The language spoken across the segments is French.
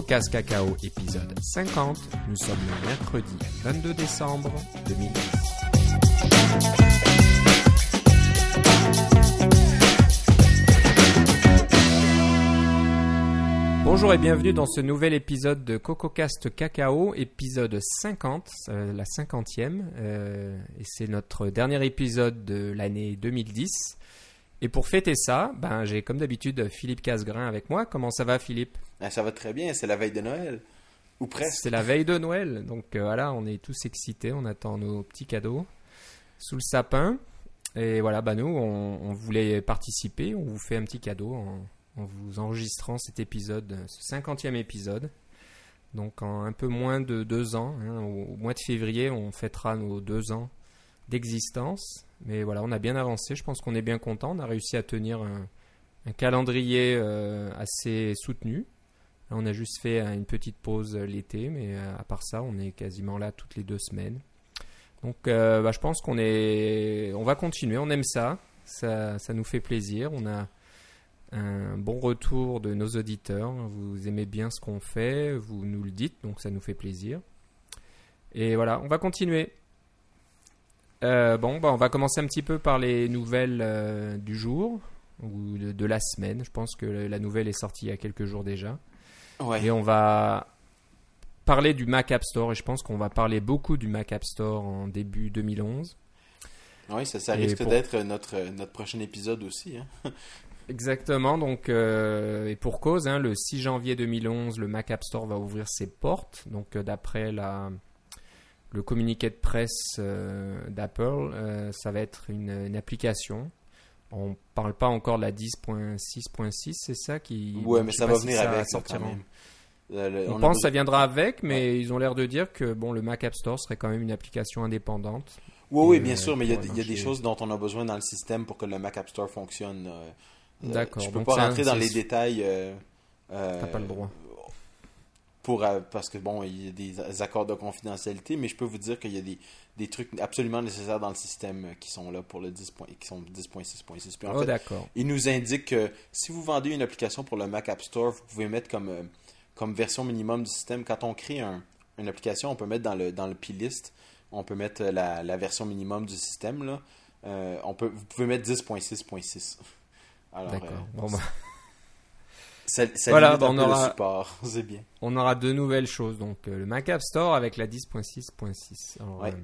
CocoCast Cacao, épisode 50. Nous sommes le mercredi 22 décembre 2010. Bonjour et bienvenue dans ce nouvel épisode de CocoCast Cacao, épisode 50, euh, la cinquantième, euh, et c'est notre dernier épisode de l'année 2010. Et pour fêter ça, ben, j'ai comme d'habitude Philippe Casgrain avec moi. Comment ça va Philippe? Ah, ça va très bien, c'est la veille de Noël. Ou presque. C'est la veille de Noël, donc euh, voilà, on est tous excités, on attend nos petits cadeaux sous le sapin. Et voilà, bah nous, on, voulait participer, on vous fait un petit cadeau en, vous enregistrant cet épisode, ce 50e épisode. Donc en un peu moins de deux ans, hein, au, mois de février, on fêtera nos deux ans d'existence. Mais voilà, on a bien avancé, je pense qu'on est bien content, on a réussi à tenir un, un calendrier euh, assez soutenu. On a juste fait euh, une petite pause euh, l'été, mais euh, à part ça, on est quasiment là toutes les deux semaines. Donc, bah, je pense qu'on est, va continuer. On aime ça, ça, nous fait plaisir. On a un bon retour de nos auditeurs. Vous aimez bien ce qu'on fait, vous nous le dites, donc ça nous fait plaisir. Et voilà, on va continuer. Bon, bah, on va commencer un petit peu par les nouvelles du jour ou de la semaine. Je pense que la nouvelle est sortie il y a quelques jours déjà. Ouais. Et on va parler du Mac App Store et je pense qu'on va parler beaucoup du Mac App Store en début 2011. Oui, ça, risque pour- d'être notre, notre prochain épisode aussi. Hein. Exactement, donc euh, et pour cause, hein, le 6 janvier 2011, le Mac App Store va ouvrir ses portes. Donc euh, d'après la le communiqué de presse euh, d'Apple, ça va être une, une application. On parle pas encore de la 10.6.6, c'est ça qui. ouais, mais ça va si venir ça avec là, sortira quand en- même. Le- le- On, pense que ça viendra avec, mais ils ont l'air de dire que bon, le Mac App Store serait quand même une application indépendante. Oui, bien euh, sûr, mais il y a, pour il y a des choses dont on a besoin dans le système pour que le Mac App Store fonctionne. euh, euh, D'accord, Je peux donc pas rentrer dans les détails. euh, T'as pas le droit. Pour, euh, parce que bon, il y a des accords de confidentialité, mais je peux vous dire qu'il y a des, des trucs absolument nécessaires dans le système euh, qui sont là pour le 10. point- qui sont 10.6.6. Puis en oh fait, d'accord. Il nous indique que si vous vendez une application pour le Mac App Store, vous pouvez mettre comme, euh, comme version minimum du système. Quand on crée un- une application, on peut mettre dans le, dans le plist, on peut mettre la, la version minimum du système. Là. Euh, on peut, vous pouvez mettre 10.6.6. Alors, D'accord. euh, Bon, bah, ça, ça Voilà, bah, on aura-. C'est bien. on aura deux nouvelles choses. Donc euh, le Mac App Store avec la 10.6.6. Alors, Ouais. euh,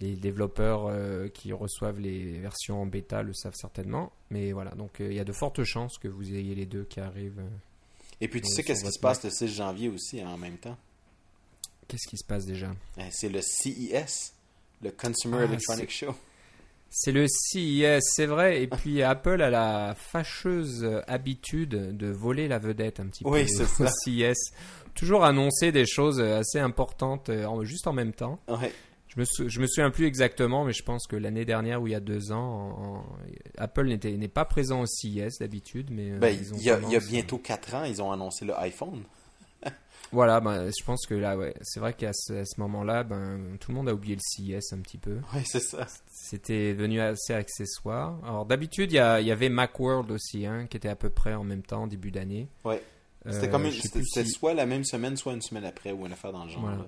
les développeurs euh, qui reçoivent les versions en bêta le savent certainement. Mais voilà, donc euh, il y a de fortes chances que vous ayez les deux qui arrivent. euh. Et puis, tu sais qu'est-ce qui se passe le 6 janvier aussi hein, en même temps? Qu'est-ce qui se passe déjà? Euh, C'est le CES, le Consumer Ah, Electronic Show. C'est le CES, c'est vrai. Et puis Apple a la fâcheuse habitude de voler la vedette un petit Oui, peu c'est au ça. CES. Toujours annoncer des choses assez importantes euh, en- juste en même temps. Ouais. Je me, sou- je me souviens plus exactement, mais je pense que l'année dernière ou il y a deux ans, en- en- Apple n'était n'est pas présent au CES d'habitude, mais euh, Ben, ils ont il y, a, il y a bientôt 4 ans, ils ont annoncé le iPhone. Voilà, ben, je pense que là, ouais, c'est vrai qu'à ce, ce moment-là, ben, tout le monde a oublié le CES un petit peu. Oui, c'est ça. C'était devenu assez accessoire. Alors d'habitude, il y, avait Macworld aussi, hein, qui était à peu près en même temps, début d'année. Ouais. C'était Euh, soit la même semaine, soit une semaine après, ou une affaire dans le genre. Voilà.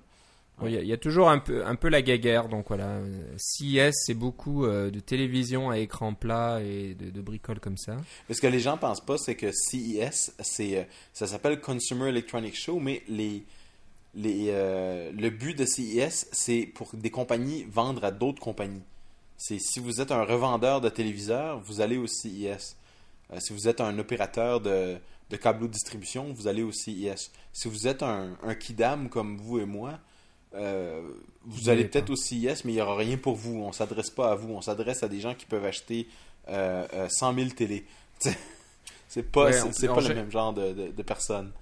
Il y, a- toujours un peu, la guéguerre, donc voilà. Euh, CES, c'est beaucoup euh, de télévision à écran plat et de, de bricoles comme ça. Mais ce que les gens pensent pas, c'est que CES, c'est, euh, ça s'appelle Consumer Electronic Show, mais les, les, le but de CES, c'est pour des compagnies vendre à d'autres compagnies. C'est si vous êtes un revendeur de téléviseurs, vous allez au CES. Euh, si vous êtes un opérateur de, de câble distribution, vous allez au CES. Si vous êtes un kidam comme vous et moi, euh, vous allez peut-être au CES, mais il n'y aura rien pour vous. On s'adresse pas à vous. On s'adresse à des gens qui peuvent acheter euh, euh, 100 000 télé. c'est pas, Ouais, c'est, pas le même genre de, de, de personnes.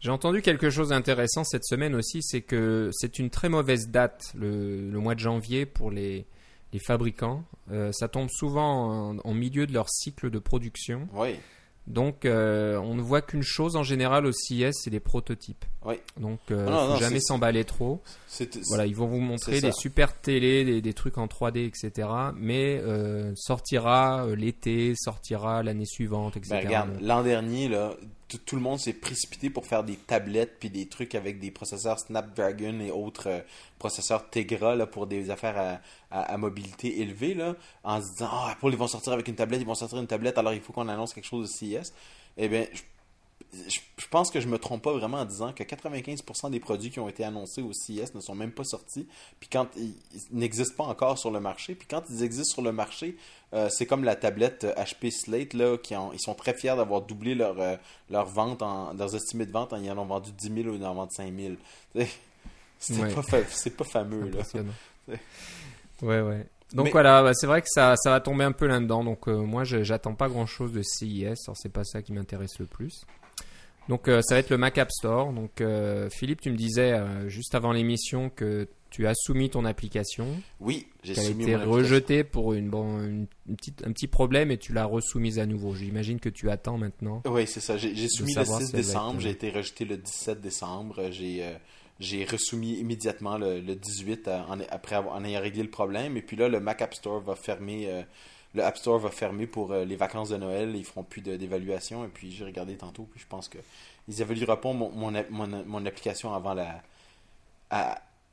J'ai entendu quelque chose d'intéressant cette semaine aussi, c'est que c'est une très mauvaise date, le, le mois de janvier, pour les, les fabricants. Euh, ça tombe souvent en, en milieu de leur cycle de production. Oui, Donc, euh, on ne voit qu'une chose en général au CES, c'est les prototypes. oui. Donc, euh, non, faut non, jamais s'emballer trop. C'est, Voilà, ils vont vous montrer des super télés, des, des trucs en 3D, etc. Mais euh, sortira euh, l'été, sortira l'année suivante, etc. Ben, regarde, l'an dernier, là, tout le monde s'est précipité pour faire des tablettes puis des trucs avec des processeurs Snapdragon et autres euh, processeurs Tegra là, pour des affaires à, à, mobilité élevée là, en se disant ah Apple ils vont sortir avec une tablette, ils vont sortir une tablette alors il faut qu'on annonce quelque chose de CES. Eh bien, je, pense que je me trompe pas vraiment en disant que 95% des produits qui ont été annoncés au CES ne sont même pas sortis, puis quand ils, n'existent pas encore sur le marché, puis quand ils existent sur le marché, euh, c'est comme la tablette HP Slate là, qui ils sont très fiers d'avoir doublé leur euh, leur vente, en, leurs estimés de vente, ils en ont vendu 10 000 ou ils en ont vendu 5 000. C'est pas, pas fameux là. ouais ouais. Donc voilà, bah, c'est vrai que ça, ça va tomber un peu là-dedans. Donc euh, moi, j'attends pas grand-chose de CES. Alors c'est pas ça qui m'intéresse le plus. Donc euh, ça va être le Mac App Store. Donc euh, Philippe, tu me disais euh, juste avant l'émission que tu as soumis ton application. Oui, j'ai soumis été rejetée pour une, bon, une, petite, un petit problème et tu l'as resoumise à nouveau. J'imagine que tu attends maintenant. Oui, c'est ça. J'ai soumis le 6 décembre, j'ai été rejeté le 17 décembre. J'ai j'ai resoumis immédiatement le, 18 en, après avoir, en ayant réglé le problème. Et puis là, le Mac App Store va fermer le App Store va fermer pour euh, les vacances de Noël. Ils feront plus d'évaluation. Et puis j'ai regardé tantôt, puis je pense que ils évalueront pas mon, mon, application avant la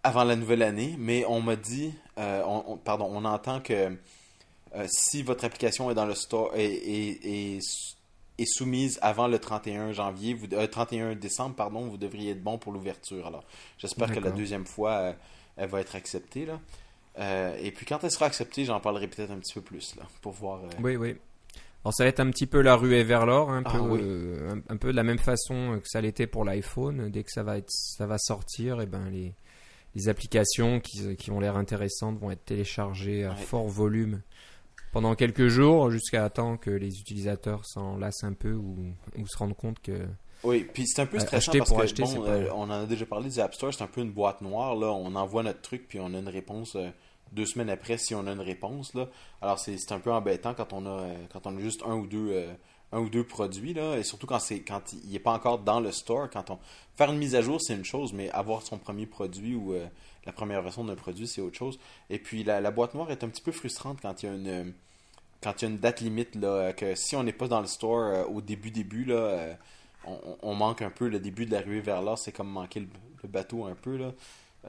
avant la nouvelle année. Mais on m'a dit, euh, pardon, on entend que euh, si votre application est dans le store et, est soumise avant le 31 janvier, vous, 31 décembre, pardon, vous devriez être bon pour l'ouverture. Alors, j'espère que la deuxième fois, elle va être acceptée là. Euh, et puis quand elle sera acceptée, j'en parlerai peut-être un petit peu plus là, pour voir. Euh, oui, oui. Alors ça va être un petit peu la ruée vers l'or, un, ah peu, euh, un, peu de la même façon que ça l'était pour l'iPhone. Dès que ça va, être, ça va sortir, et eh ben les, les applications qui, qui ont l'air intéressantes vont être téléchargées à fort volume pendant quelques jours jusqu'à temps que les utilisateurs s'en lassent un peu ou, ou se rendent compte que oui, puis c'est un peu stressant parce que, bon, on en a déjà parlé du App Store, c'est un peu une boîte noire, là. On envoie notre truc, puis on a une réponse deux semaines après si on a une réponse. Là. Alors c'est un peu embêtant quand on a euh, quand on a juste un ou deux euh, un ou deux produits là, et surtout quand c'est quand il n'est pas encore dans le store. Quand on faire une mise à jour c'est une chose, mais avoir son premier produit ou euh, la première version d'un produit c'est autre chose. Et puis la, boîte noire est un petit peu frustrante quand il y a une quand il y a une date limite là, que si on n'est pas dans le store au début début là, on, manque un peu le début de l'arrivée vers là, c'est comme manquer le, bateau un peu là.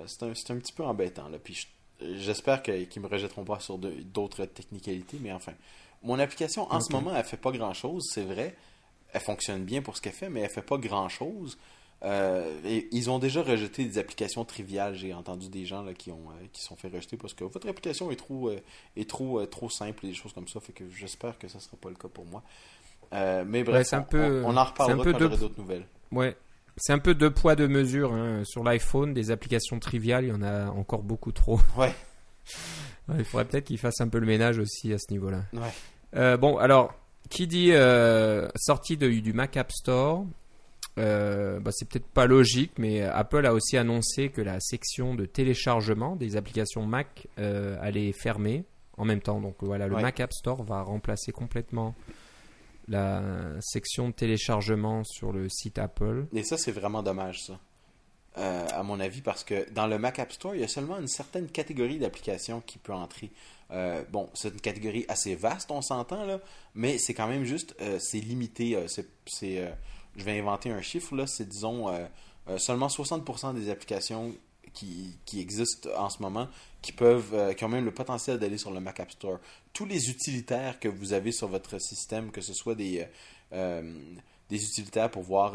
c'est un, un, petit peu embêtant là. Puis J'espère qu'ils ne me rejetteront pas sur d'autres technicalités, mais enfin. Mon application, en ce moment, elle fait pas grand-chose, c'est vrai. Elle fonctionne bien pour ce qu'elle fait, mais elle fait pas grand-chose. Euh, ils ont déjà rejeté des applications triviales. J'ai entendu des gens là, qui ont euh, qui sont fait rejeter parce que votre application est trop euh, est trop trop simple et des choses comme ça. Fait que j'espère que ça sera pas le cas pour moi. Mais bref, un peu, on, en reparlera quand j'aurai d'autres nouvelles. Ouais, c'est un peu deux poids, deux mesures. Hein. Sur l'iPhone, des applications triviales, il y en a encore beaucoup trop. Ouais. il faudrait peut-être qu'ils fassent un peu le ménage aussi à ce niveau-là. Ouais. Euh, bon, alors, qui dit euh, sortie du Mac App Store, euh, bah, c'est peut-être pas logique, mais Apple a aussi annoncé que la section de téléchargement des applications Mac allait fermer en même temps. Donc voilà, le Mac App Store va remplacer complètement la section de téléchargement sur le site Apple. Et ça, c'est vraiment dommage, ça. Euh, à mon avis, parce que dans le Mac App Store, il y a seulement une certaine catégorie d'applications qui peut entrer. Euh, bon, c'est une catégorie assez vaste, on s'entend, là, mais c'est quand même juste, euh, c'est limité. c'est, je vais inventer un chiffre, là, c'est disons seulement 60% des applications qui, existent en ce moment qui peuvent euh, qui ont même le potentiel d'aller sur le Mac App Store. Tous les utilitaires que vous avez sur votre système, que ce soit des, euh, euh, utilitaires pour voir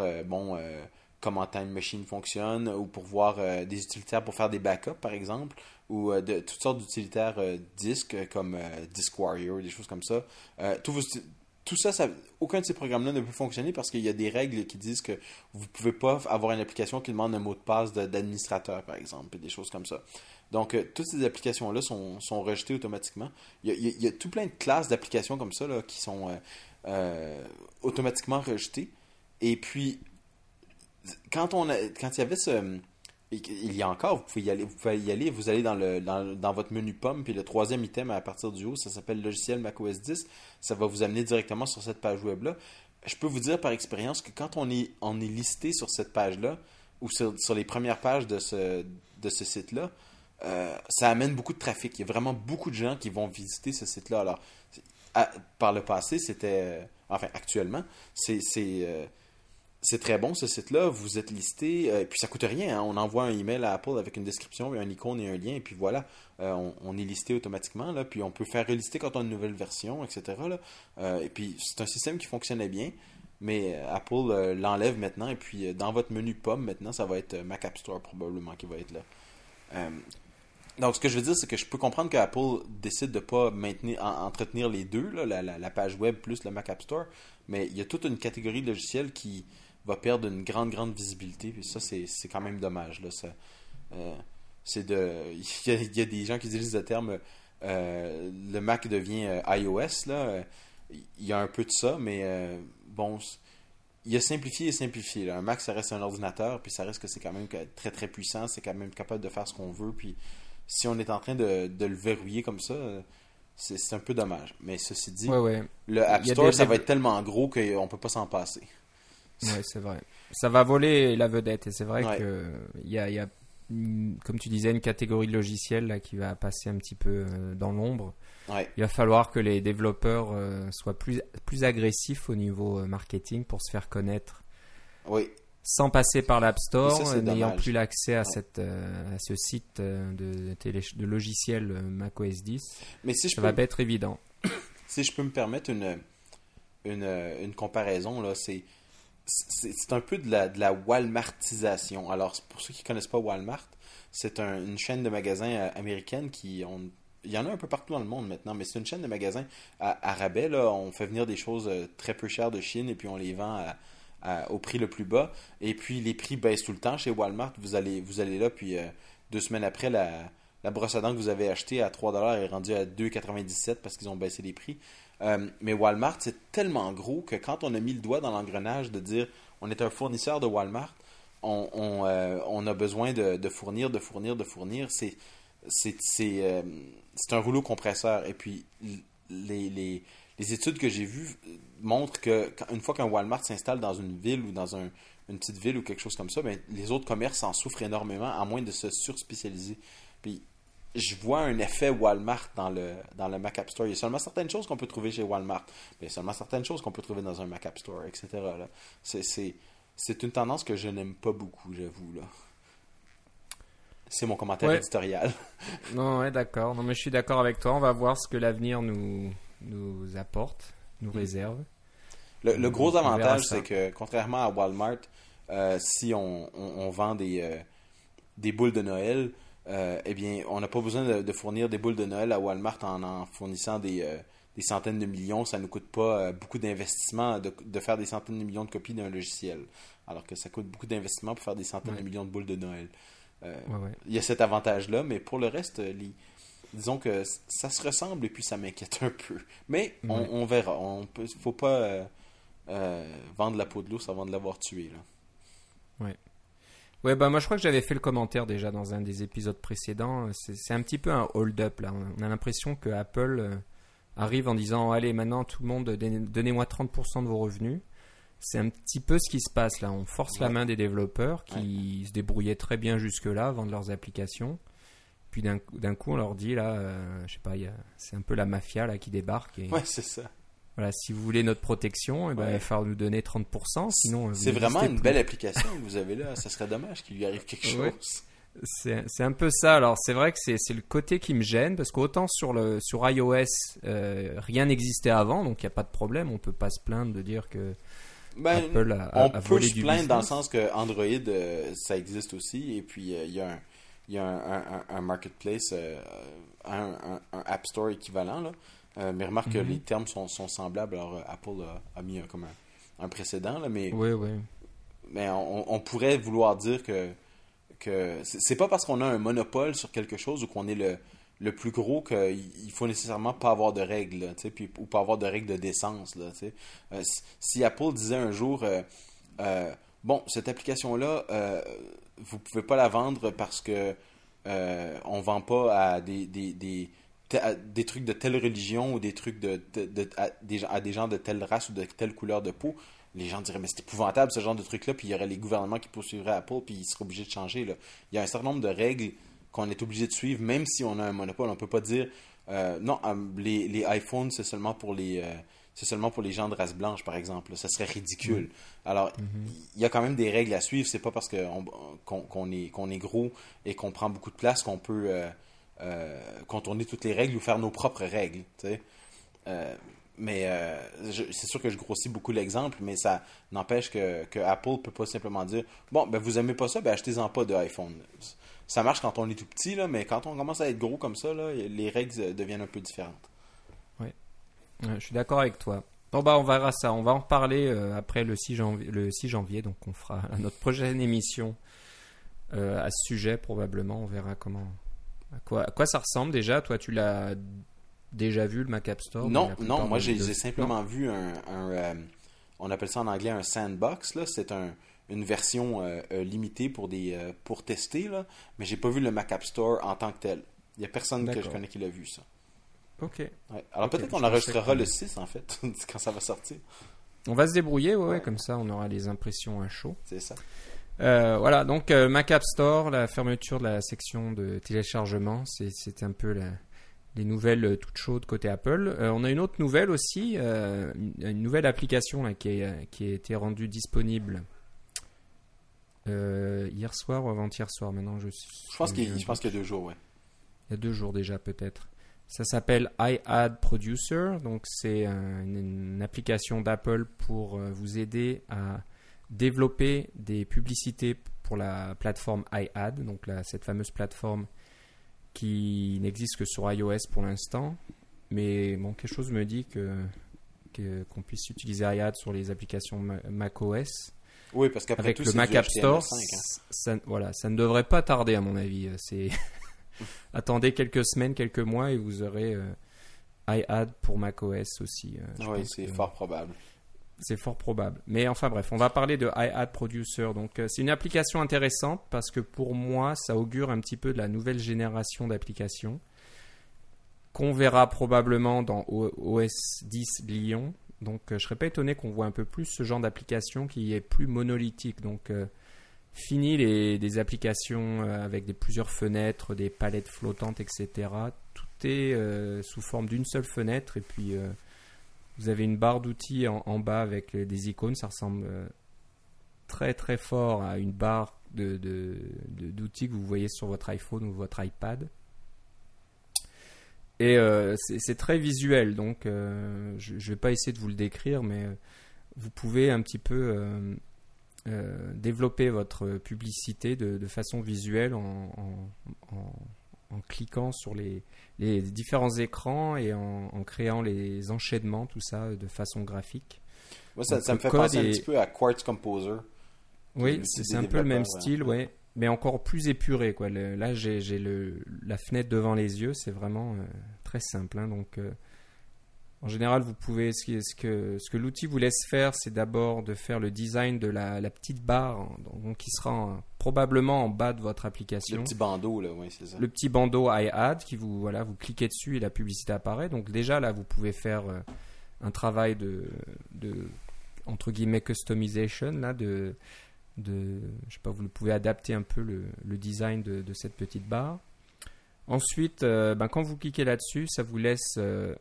comment Time Machine fonctionne ou pour voir des utilitaires pour faire des backups par exemple ou de toutes sortes d'utilitaires disques comme Disk Warrior, des choses comme ça. tous vos, tout ça, aucun de ces programmes-là ne peut fonctionner parce qu'il y a des règles qui disent que vous ne pouvez pas avoir une application qui demande un mot de passe d'administrateur, par exemple, et des choses comme ça. Donc, euh, toutes ces applications-là sont, rejetées automatiquement. Il y, a, tout plein de classes d'applications comme ça là, qui sont euh, euh, automatiquement rejetées. Et puis, quand, on quand il y avait ce il y a encore, vous pouvez y aller, vous pouvez y aller, vous allez dans, le, dans, votre menu pomme, puis le troisième item à partir du haut, ça s'appelle logiciel macOS 10. Ça va vous amener directement sur cette page web-là. Je peux vous dire par expérience que quand on est, on est listé sur cette page-là, ou sur, les premières pages de ce, de ce site-là, euh, ça amène beaucoup de trafic. Il y a vraiment beaucoup de gens qui vont visiter ce site-là. Alors, par le passé, c'était. enfin, actuellement, c'est. Euh, c'est très bon ce site-là, vous êtes listé, et puis ça coûte rien, hein. on envoie un email à Apple avec une description, un icône et un lien, et puis voilà, on, on, est listé automatiquement, là, puis on peut faire relister quand on a une nouvelle version, etc. Là. et puis c'est un système qui fonctionnait bien, mais Apple l'enlève maintenant, et puis dans votre menu POM maintenant, ça va être Mac App Store probablement qui va être là. Donc, ce que je veux dire, c'est que je peux comprendre qu'Apple décide de ne pas maintenir, entretenir les deux, la, page web plus le Mac App Store, mais il y a toute une catégorie de logiciels qui va perdre une grande, grande visibilité, puis ça, c'est quand même dommage. Là, euh, c'est de, il y, a, des gens qui utilisent le terme euh, le Mac devient euh, iOS, là. Il y a un peu de ça, mais bon, il a simplifié et simplifié. Un Mac, ça reste un ordinateur, puis ça reste que c'est quand même très, très puissant, c'est quand même capable de faire ce qu'on veut, puis si on est en train de, le verrouiller comme ça, c'est un peu dommage. Mais ceci dit, le App Store, ça va être tellement gros qu'on ne peut pas s'en passer. Oui, c'est vrai. Ça va voler la vedette. Et c'est vrai qu'il y a, y a, comme tu disais, une catégorie de logiciels là, qui va passer un petit peu euh, dans l'ombre. Il va falloir que les développeurs euh, soient plus, plus agressifs au niveau euh, marketing pour se faire connaître. Oui sans passer par l'App Store, n'ayant plus l'accès à, cette, à ce site de, de logiciel macOS 10. Mais si je ça peux, va pas être évident. Si je peux me permettre une, une, une comparaison, là, c'est, c'est, un peu de la, de la Walmartisation. Alors, pour ceux qui ne connaissent pas Walmart, c'est une chaîne de magasins américaine qui ont il y en a un peu partout dans le monde maintenant, mais c'est une chaîne de magasins à, rabais. On fait venir des choses très peu chères de Chine et puis on les vend au prix le plus bas. Et puis les prix baissent tout le temps chez Walmart. Vous allez, vous allez là, puis euh, deux semaines après, la, la brosse à dents que vous avez achetée à 3$ est rendue à 2,97$ parce qu'ils ont baissé les prix. Euh, mais Walmart, c'est tellement gros que quand on a mis le doigt dans l'engrenage de dire on est un fournisseur de Walmart, on, on, euh, a besoin de, fournir, de fournir, de fournir, c'est c'est un rouleau compresseur. Et puis les, les, les études que j'ai vues montrent que une fois qu'un Walmart s'installe dans une ville ou dans une petite ville ou quelque chose comme ça, ben, les autres commerces en souffrent énormément, à moins de se surspécialiser. Puis je vois un effet Walmart dans le, dans le Mac App Store. Il y a seulement certaines choses qu'on peut trouver chez Walmart, mais il y a seulement certaines choses qu'on peut trouver dans un Mac App Store, etc. C'est une tendance que je n'aime pas beaucoup, j'avoue. là. C'est mon commentaire éditorial. non, ouais, d'accord. Non, mais je suis d'accord avec toi. On va voir ce que l'avenir nous, nous apporte, nous mm. réserve. Le, gros avantage, c'est que contrairement à Walmart, euh, si on, vend des, euh, des boules de Noël, euh, eh bien, on n'a pas besoin de, fournir des boules de Noël à Walmart en en fournissant des, des centaines de millions. Ça ne coûte pas beaucoup d'investissement de, de, faire des centaines de millions de copies d'un logiciel, alors que ça coûte beaucoup d'investissement pour faire des centaines de millions de boules de Noël. Il y a cet avantage-là, mais pour le reste, les, disons que ça se ressemble et puis ça m'inquiète un peu. Mais on, verra. On peut, faut pas euh, euh, vendre la peau de l'ours avant de l'avoir tué. Là. Ouais. Ouais, bah moi je crois que j'avais fait le commentaire déjà dans un des épisodes précédents. C'est un petit peu un hold-up là. On a l'impression que Apple euh, arrive en disant Allez, maintenant tout le monde, donnez-moi 30% de vos revenus. C'est un petit peu ce qui se passe là. On force la main des développeurs qui se débrouillaient très bien jusque-là, vendre leurs applications. Puis d'un coup, on leur dit, là, euh, je sais pas, c'est un peu la mafia là, qui débarque. Et, ouais, c'est ça. Voilà, si vous voulez notre protection, eh ben, il va falloir nous donner 30%. Sinon, c'est vraiment une belle application que vous avez là. Ça serait dommage qu'il lui arrive quelque chose. C'est un peu ça. Alors, c'est vrai que c'est le côté qui me gêne parce qu'autant sur, le, sur iOS, euh, rien n'existait avant, donc il n'y a pas de problème. On peut pas se plaindre de dire que. Ben, Apple a, on peut se plaindre dans le sens que Android, euh, ça existe aussi. Et puis, il y a un y a un, un, marketplace, euh, un, App Store équivalent. Là. Euh, mais remarque que mhm. les termes sont, sont, semblables. Alors, euh, Apple a, mis comme un, précédent. Là, mais oui, oui. Mais on, pourrait vouloir dire que, que c'est pas parce qu'on a un monopole sur quelque chose ou qu'on est le, le plus gros qu'il faut nécessairement pas avoir de règles, puis, ou pas avoir de règles de décence. Là, si Apple disait un jour, bon, cette application-là, vous pouvez pas la vendre parce que euh, on vend pas à des, des, des, trucs de telle religion ou des trucs de, à, des, gens de telle race ou de telle couleur de peau. Les gens diraient, mais c'est épouvantable ce genre de truc-là, puis il y aurait les gouvernements qui poursuivraient Apple, puis ils seraient obligés de changer. Là. Il y a un certain nombre de règles qu'on est obligé de suivre, même si on a un monopole. On peut pas dire, euh, non, euh, les, les iPhones, c'est seulement pour les, c'est seulement pour les gens de race blanche, par exemple. Ça serait ridicule. Alors, il y a quand même des règles à suivre. C'est pas parce qu'on est, qu'on est gros et qu'on prend beaucoup de place qu'on peut euh, euh, contourner toutes les règles ou faire nos propres règles. Euh, mais c'est sûr que je grossis beaucoup l'exemple, mais ça n'empêche que, que Apple peut pas simplement dire Bon, ben vous aimez pas ça, ben achetez-en pas de iPhone. Ça marche quand on est tout petit, là, mais quand on commence à être gros comme ça, là, les règles deviennent un peu différentes. Je suis d'accord avec toi. Bon bah on verra ça, on va en reparler euh, après le 6 janvier, le 6 janvier, donc on fera notre prochaine émission euh, à ce sujet probablement, on verra comment, à quoi, quoi ça ressemble. Déjà. Toi tu l'as déjà vu le Mac App Store? Non, non, moi j'ai simplement vu un, euh, on appelle ça en anglais un sandbox là, c'est un, une version limitée pour des pour tester là, mais j'ai pas vu le Mac App Store en tant que tel. Il y a personne que je connais qui l'a vu ça. Ok. Alors peut-être qu'on enregistrera le 6 en fait, quand ça va sortir. On va se débrouiller, ouais, comme ça on aura les impressions à chaud. C'est ça. Euh, voilà, donc euh, Mac App Store, la fermeture de la section de téléchargement, c'est un peu les nouvelles euh, toutes chaudes côté Apple. on a une autre nouvelle aussi, une, nouvelle application là, qui, qui, a été rendue disponible hier soir ou avant-hier soir. Maintenant, je, je pense qu'il y a deux jours, ouais. Il y a deux jours déjà peut-être. Ça s'appelle iAd Producer. Donc, c'est une, application d'Apple pour euh, vous aider à développer des publicités pour la plateforme iAd. Donc, cette fameuse plateforme qui n'existe que sur iOS pour l'instant. Mais bon, quelque chose me dit que qu'on puisse utiliser iAd sur les applications macOS. Oui, parce qu'après avec le Mac App Store, hein. ça, voilà, ça ne devrait pas tarder à mon avis. C'est attendez quelques semaines, quelques mois et vous aurez euh, iAd pour macOS aussi. Euh, oui, c'est fort probable. C'est fort probable. Mais enfin bref, on va parler de iAd Producer. Donc euh, c'est une application intéressante parce que pour moi, ça augure un petit peu de la nouvelle génération d'applications qu'on verra probablement dans OS 10 Lyon. Donc je serais pas étonné qu'on voit un peu plus ce genre d'application qui est plus monolithique. Donc Fini les, applications euh, avec des, plusieurs fenêtres, des palettes flottantes, etc. Tout est euh, sous forme d'une seule fenêtre et puis euh, vous avez une barre d'outils en, bas avec des icônes. Ça ressemble très très fort à une barre d'outils que vous voyez sur votre iPhone ou votre iPad. Et c'est très visuel, donc je ne vais pas essayer de vous le décrire, mais vous pouvez un petit peu euh, développer votre publicité de, façon visuelle en, en, cliquant sur les, les, différents écrans et en, créant les enchaînements, tout ça de façon graphique. Moi, ça, me fait penser un petit peu à Quartz Composer. Oui, c'est un peu le même style, ouais. mais encore plus épuré. Quoi. là, j'ai la fenêtre devant les yeux, c'est vraiment euh, très simple. Hein, donc, euh, en général, vous pouvez, ce que, ce que l'outil vous laisse faire, c'est d'abord de faire le design de la, petite barre, donc, qui sera probablement en bas de votre application. Le petit bandeau, là, oui, c'est ça. Le petit bandeau iAd, qui vous, voilà, vous cliquez dessus et la publicité apparaît. Donc déjà, là, vous pouvez faire euh, un travail de, de, entre guillemets, customization, là, de, de, je sais pas, vous pouvez adapter un peu le, le design de, de, cette petite barre. Ensuite, euh, ben, quand vous cliquez là-dessus, ça vous laisse... Euh,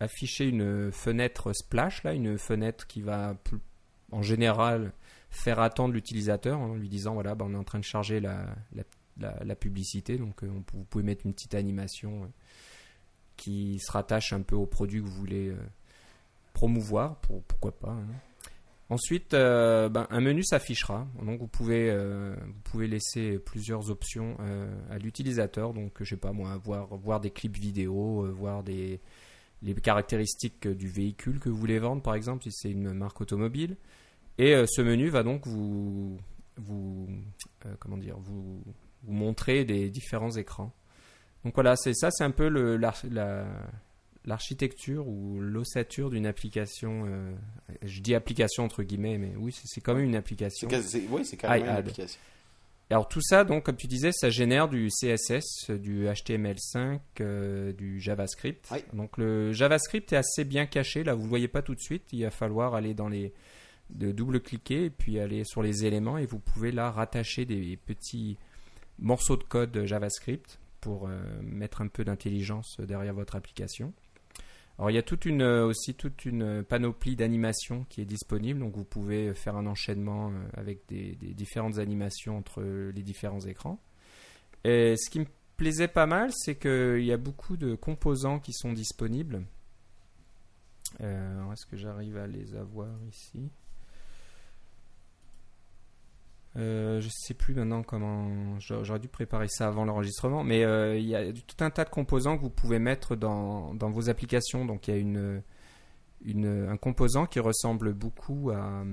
afficher une fenêtre splash, là, une fenêtre qui va en général faire attendre l'utilisateur en lui disant voilà, bah, on est en train de charger la, publicité. Donc euh, vous pouvez mettre une petite animation euh, qui se rattache un peu au produit que vous voulez euh, promouvoir, pour, pourquoi pas. Hein. Ensuite, ben, un menu s'affichera. Donc vous pouvez, vous pouvez laisser plusieurs options à l'utilisateur. Donc je sais pas moi, voir, voir des clips vidéo, voir des, les caractéristiques du véhicule que vous voulez vendre, par exemple, si c'est une marque automobile. Et euh, ce menu va donc vous, vous, euh, comment dire, vous, vous, montrer des différents écrans. Donc voilà, c'est ça, c'est un peu l'architecture ou l'ossature d'une application. Euh, je dis application entre guillemets, mais oui, c'est quand même une application. oui, c'est quand même une application alors tout ça, donc comme tu disais, ça génère du CSS, du HTML5, euh, du JavaScript. Donc le JavaScript est assez bien caché. Là, vous ne le voyez pas tout de suite. Il va falloir aller dans les de double-cliquer et puis aller sur les éléments et vous pouvez là rattacher des petits morceaux de code JavaScript pour euh, mettre un peu d'intelligence derrière votre application. Alors il y a euh, aussi toute une panoplie d'animations qui est disponible, donc vous pouvez faire un enchaînement euh, avec des, différentes animations entre les différents écrans. Et ce qui me plaisait pas mal, c'est qu'il y a beaucoup de composants qui sont disponibles. Euh, Est-ce que j'arrive à les avoir ici? Euh, je sais plus maintenant comment. J'aurais dû préparer ça avant l'enregistrement, mais euh, il y a tout un tas de composants que vous pouvez mettre dans, dans vos applications. Donc il y a une, une, un composant qui ressemble beaucoup à,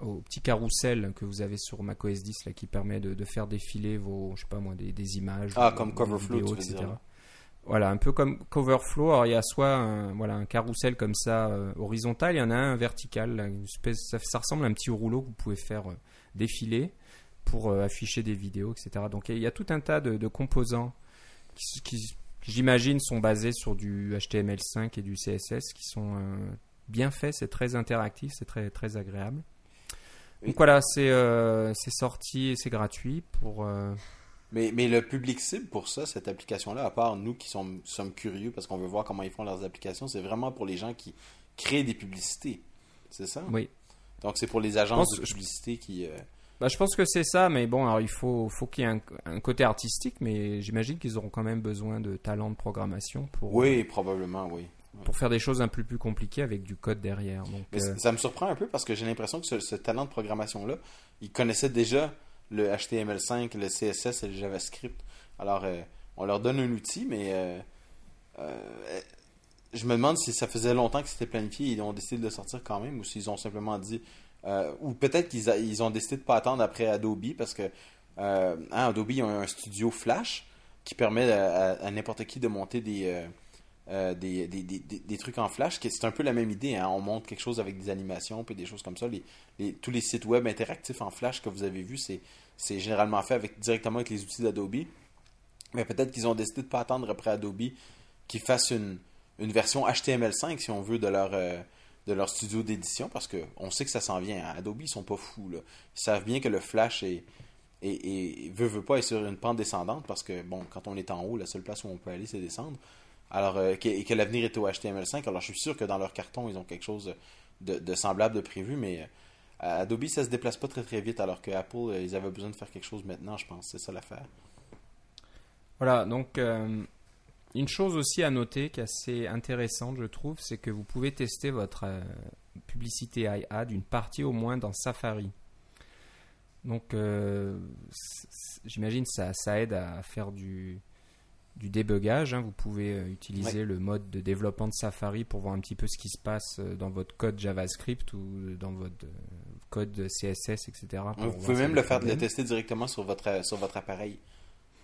au petit carrousel que vous avez sur macOS 10 là, qui permet de, de, faire défiler vos, je sais pas moi, des, des images. Ah, comme Coverflow, etc. Voilà, un peu comme Coverflow. Alors il y a soit un, voilà, un carrousel comme ça euh, horizontal, il y en a un vertical. Une espèce, ça, ça, ressemble à un petit rouleau que vous pouvez faire défiler pour euh, afficher des vidéos, etc. Donc il y a tout un tas de, de composants qui, qui j'imagine, sont basés sur du HTML5 et du CSS qui sont euh, bien faits. C'est très interactif, c'est très, très agréable. Donc voilà, c'est euh, sorti et c'est gratuit pour. Euh... Mais, mais le public cible pour ça, cette application-là, à part nous qui sommes, sommes curieux parce qu'on veut voir comment ils font leurs applications, c'est vraiment pour les gens qui créent des publicités. C'est ça? Oui. Donc c'est pour les agences pense, de publicité qui. Euh... Bah, je pense que c'est ça, mais bon, alors il faut, faut qu'il y ait un, un, côté artistique, mais j'imagine qu'ils auront quand même besoin de talent de programmation pour. Oui, euh, probablement, oui. Pour faire des choses un peu plus compliquées avec du code derrière. Donc, mais euh... ça me surprend un peu parce que j'ai l'impression que ce, ce, talent de programmation-là, il connaissait déjà le HTML5, le CSS et le JavaScript. Alors, on leur donne un outil, mais je me demande si ça faisait longtemps que c'était planifié et ils ont décidé de le sortir quand même ou s'ils ont simplement dit euh, ou peut-être qu'ils ils ont décidé de pas attendre après Adobe parce que euh, hein, Adobe ils ont un studio Flash qui permet à, n'importe qui de monter des, euh, des, des, des, des, trucs en Flash. C'est un peu la même idée. Hein? On monte quelque chose avec des animations et des choses comme ça. Les, tous les sites web interactifs en Flash que vous avez vus, c'est généralement fait avec, directement avec les outils d'Adobe. Mais peut-être qu'ils ont décidé de pas attendre après Adobe qu'ils fassent une, une version HTML5, si on veut, de leur, euh, de leur studio d'édition, parce qu'on sait que ça s'en vient. Adobe, ils sont pas fous. Là. Ils savent bien que le Flash est, et, et veut, veut pas, est sur une pente descendante, parce que, bon, quand on est en haut, la seule place où on peut aller, c'est descendre. Alors, euh, que, et que l'avenir est au HTML5. Alors, je suis sûr que dans leur carton, ils ont quelque chose de, semblable de prévu, mais euh, Adobe, ça se déplace pas très très vite, alors que Apple, ils avaient besoin de faire quelque chose maintenant, je pense. C'est ça l'affaire. Voilà, donc une chose aussi à noter qui est assez intéressante, je trouve, c'est que vous pouvez tester votre euh, publicité IA d'une partie au moins dans Safari. Donc, euh, j'imagine ça, ça aide à faire du, du débugage. Hein. Vous pouvez euh, utiliser ouais. le mode de développement de Safari pour voir un petit peu ce qui se passe dans votre code JavaScript ou dans votre code CSS, etc. Vous pouvez même le faire, le tester directement sur votre, sur votre appareil.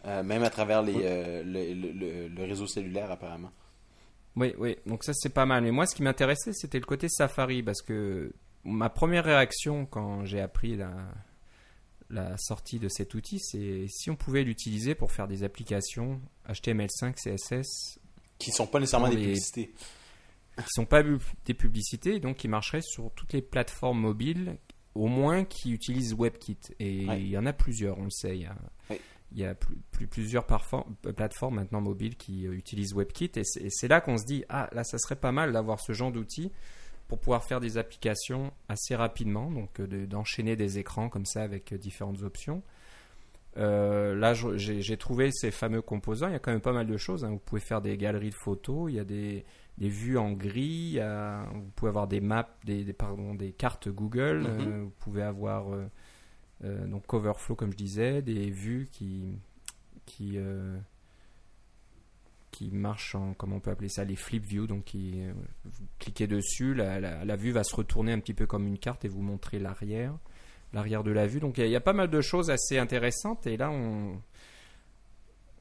Euh, même à travers les, euh, le, le, le, réseau cellulaire, apparemment. Oui, oui. Donc ça, c'est pas mal. Mais moi, ce qui m'intéressait, c'était le côté Safari. Parce que ma première réaction quand j'ai appris la, la sortie de cet outil, c'est si on pouvait l'utiliser pour faire des applications HTML5, CSS. Qui ne sont pas nécessairement des les... publicités. Qui ne sont pas des publicités, donc qui marcheraient sur toutes les plateformes mobiles, au moins qui utilisent WebKit. Et ouais. il y en a plusieurs, on le sait. Il y a, ouais il y a plus, plus, plusieurs plateformes maintenant mobiles qui euh, utilisent WebKit et c'est là qu'on se dit ah là ça serait pas mal d'avoir ce genre d'outils pour pouvoir faire des applications assez rapidement donc euh, d'enchaîner de, des écrans comme ça avec euh, différentes options euh, là j'ai trouvé ces fameux composants il y a quand même pas mal de choses hein. vous pouvez faire des galeries de photos il y a des, des vues en gris a, vous pouvez avoir des maps des, des, pardon, des cartes Google mm -hmm. euh, vous pouvez avoir euh, donc Coverflow, comme je disais, des vues qui, qui, euh, qui marchent en, comment on peut appeler ça, les flip view. Donc, euh, vous cliquez dessus, la, la, vue va se retourner un petit peu comme une carte et vous montrer l'arrière, l'arrière de la vue. Donc, il y, y, a pas mal de choses assez intéressantes. Et là, on,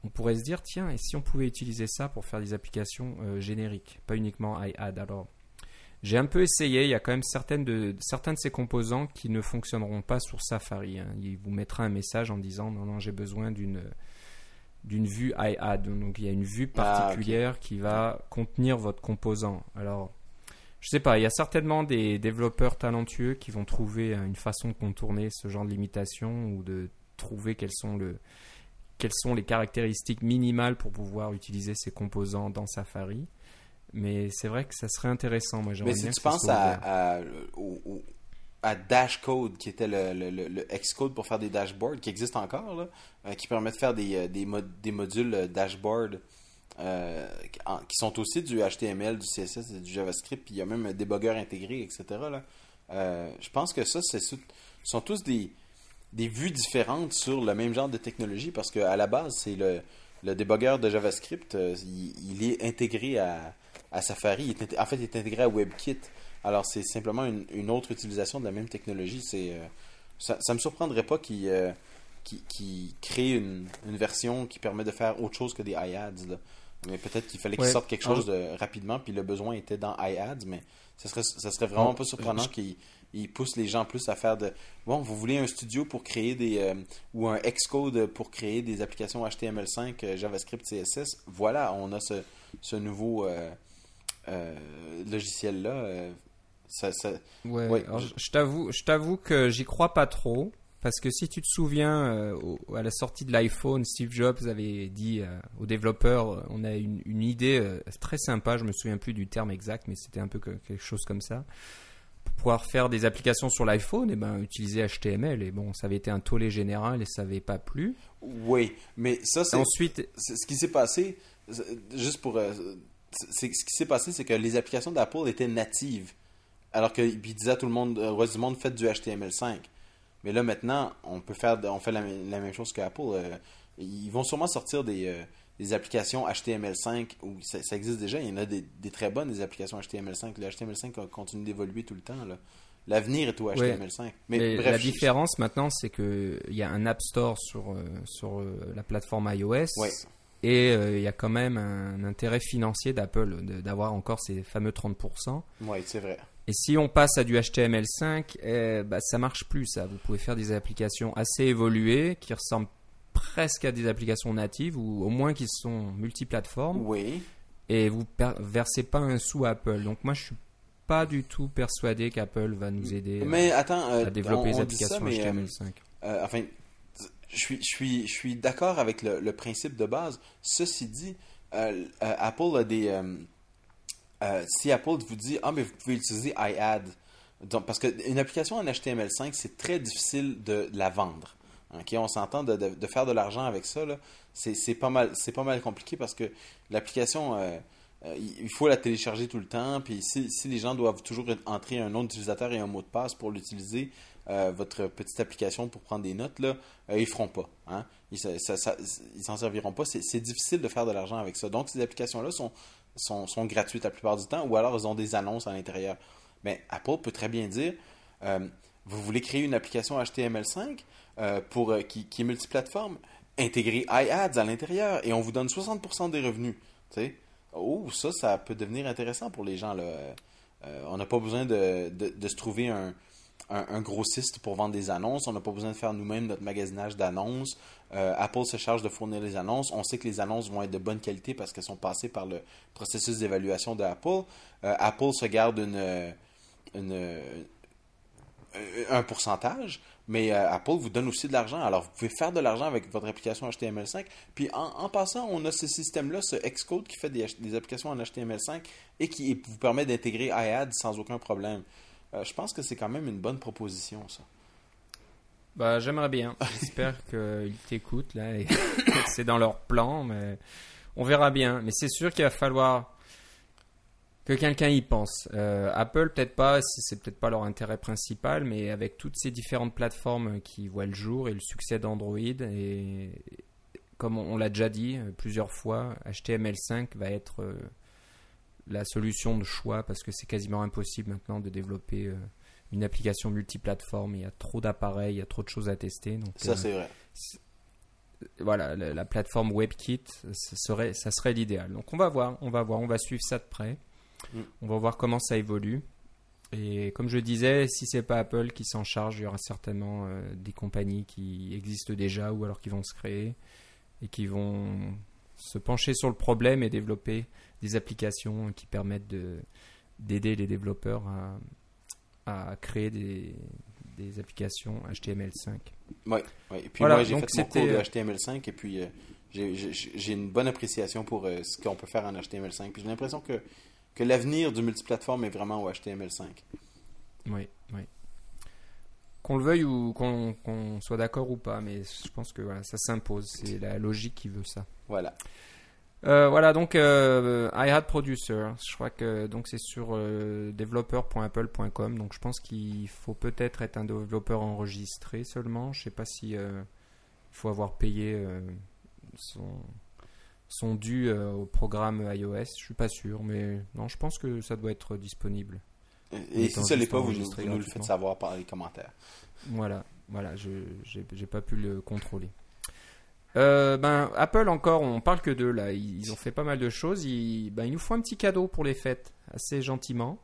on pourrait se dire, tiens, et si on pouvait utiliser ça pour faire des applications génériques, pas uniquement iAd. Alors, j'ai un peu essayé, il y a quand même certaines de, certains de ces composants qui ne fonctionneront pas sur Safari. Hein. Il vous mettra un message en disant non, non, j'ai besoin d'une d'une vue iAd. Donc il y a une vue particulière ah, okay. qui va contenir votre composant. Alors, je sais pas, il y a certainement des développeurs talentueux qui vont trouver une façon de contourner ce genre de limitation ou de trouver quelles sont, le, quelles sont les caractéristiques minimales pour pouvoir utiliser ces composants dans Safari. Mais c'est vrai que ça serait intéressant. Moi, Mais si tu penses à, à, à, Dashcode, qui était le, le, le, Xcode pour faire des dashboards, qui existe encore, là, euh, qui permet de faire des, euh, des, des modules euh, dashboard qui sont aussi du HTML, du CSS et du JavaScript, puis il y a même un débugger intégré, etc. Là. je pense que ça, c'est sont tous des, des vues différentes sur le même genre de technologie, parce qu'à la base, c'est le, le débugger de JavaScript, il, est intégré à, à Safari. en fait, il est intégré à WebKit. Alors, c'est simplement une, autre utilisation de la même technologie. C'est, euh, ça ne me surprendrait pas qu'il euh, crée une, version qui permet de faire autre chose que des iAds. Mais peut-être qu'il fallait qu'il sorte quelque chose de, rapidement, puis le besoin était dans iAds, mais ça serait, ça serait vraiment pas surprenant qu'il il pousse les gens plus à faire de bon vous voulez un studio pour créer des euh, ou un Xcode pour créer des applications HTML5 JavaScript CSS voilà on a ce, ce nouveau logiciel là Ouais, je t'avoue, je t'avoue que j'y crois pas trop. Parce que si tu te souviens, euh, à la sortie de l'iPhone, Steve Jobs avait dit euh, aux développeurs, euh, on a une, une idée très sympa, je me souviens plus du terme exact, mais c'était un peu quelque chose comme ça. Pour pouvoir faire des applications sur l'iPhone, et eh ben, utiliser HTML. Et bon, ça avait été un tollé général et ça n'avait pas plu. Oui, mais ça c'est... Ensuite... Ce qui s'est passé, juste pour... ce qui s'est passé, c'est que les applications d'Apple étaient natives. Alors qu'il disait à tout le monde, au reste du monde, faites du HTML5. Mais là, maintenant, on peut faire, on fait la, même chose qu'Apple. Euh, ils vont sûrement sortir des, euh, des applications HTML5 où ça, existe déjà. Il y en a des, très bonnes des applications HTML5. Le HTML5 continue d'évoluer tout le temps. L'avenir est au HTML5. Mais, la différence maintenant, c'est qu'il y a un App Store sur, euh, sur la plateforme iOS. Et il y a quand même un intérêt financier d'Apple d'avoir encore ces fameux 30%. Oui, c'est vrai. Et si on passe à du HTML5, eh, bah, ça marche plus ça. Vous pouvez faire des applications assez évoluées qui ressemblent presque à des applications natives ou au moins qui sont multiplateformes. Oui. Et vous versez pas un sou à Apple. Donc moi je suis pas du tout persuadé qu'Apple va nous aider mais, attends, à euh, développer des applications HTML5. Euh, euh, enfin, je suis, je suis, je suis d'accord avec le, principe de base. Ceci dit, Apple a des euh, si Apple vous dit Ah, mais vous pouvez utiliser iAd, parce qu'une application en HTML5, c'est très difficile de, la vendre. On s'entend de, faire de l'argent avec ça. C'est pas, mal, pas mal compliqué parce que l'application, euh, euh, il faut la télécharger tout le temps. Puis si, si, les gens doivent toujours entrer un nom d'utilisateur et un mot de passe pour l'utiliser, votre petite application pour prendre des notes, là, ils feront pas. Hein? Ils s'en serviront pas. C'est difficile de faire de l'argent avec ça. Donc, ces applications-là sont, sont, gratuites la plupart du temps, ou alors elles ont des annonces à l'intérieur. Mais Apple peut très bien dire, euh, vous voulez créer une application HTML5 euh, pour, euh, qui, est multiplateforme, intégrer iAds à l'intérieur et on vous donne 60% des revenus. Oh, ça, ça peut devenir intéressant pour les gens. Là. on n'a pas besoin de, de, se trouver un, un, grossiste pour vendre des annonces. On n'a pas besoin de faire nous-mêmes notre magasinage d'annonces. Euh, Apple se charge de fournir les annonces. On sait que les annonces vont être de bonne qualité parce qu'elles sont passées par le processus d'évaluation d'Apple. Euh, Apple se garde une, un pourcentage, mais euh, Apple vous donne aussi de l'argent. Alors, vous pouvez faire de l'argent avec votre application HTML5. Puis, en, passant, on a ce système-là, ce Xcode qui fait des, des, applications en HTML5 et qui vous permet d'intégrer iAd sans aucun problème. Je pense que c'est quand même une bonne proposition, ça. Bah, j'aimerais bien. J'espère qu'ils t'écoutent là et c'est dans leur plan, mais on verra bien. Mais c'est sûr qu'il va falloir que quelqu'un y pense. Euh, Apple, peut-être pas, c'est peut-être pas leur intérêt principal, mais avec toutes ces différentes plateformes qui voient le jour et le succès d'Android, et comme on, l'a déjà dit euh, plusieurs fois, HTML5 va être euh, la solution de choix parce que c'est quasiment impossible maintenant de développer une application multiplateforme, il y a trop d'appareils, il y a trop de choses à tester. Donc, ça, euh, c'est vrai. Voilà, la, plateforme WebKit, ça serait, ça serait l'idéal. Donc on va voir, on va voir, on va suivre ça de près. Mm. On va voir comment ça évolue. Et comme je disais, si c'est pas Apple qui s'en charge, il y aura certainement euh, des compagnies qui existent déjà ou alors qui vont se créer et qui vont se pencher sur le problème et développer des applications qui permettent d'aider les développeurs à, à créer des, des applications HTML5. Oui, et puis moi j'ai fait mon cours de HTML5 et puis euh, j'ai une bonne appréciation pour euh, ce qu'on peut faire en HTML5. Puis j'ai l'impression que que l'avenir du multiplateforme est vraiment au HTML5. Oui, oui. Qu'on le veuille ou qu'on soit d'accord ou pas, mais je pense que voilà, ça s'impose. C'est la logique qui veut ça. Voilà. Euh, voilà, donc euh, iHat Producer, je crois que donc c'est sur euh, developer.apple.com. Donc je pense qu'il faut peut-être être un développeur enregistré seulement. Je sais pas si euh, il faut avoir payé son son dû au programme iOS. Je suis pas sûr, mais non, je pense que ça doit être disponible. Et si ça l'est pas, vous, nous le faites savoir par les commentaires. Voilà, voilà, je j'ai pas pu le contrôler. Euh, ben Apple encore, on parle que d'eux là. Ils, ont fait pas mal de choses. Ils, ben, ils nous font un petit cadeau pour les fêtes, assez gentiment.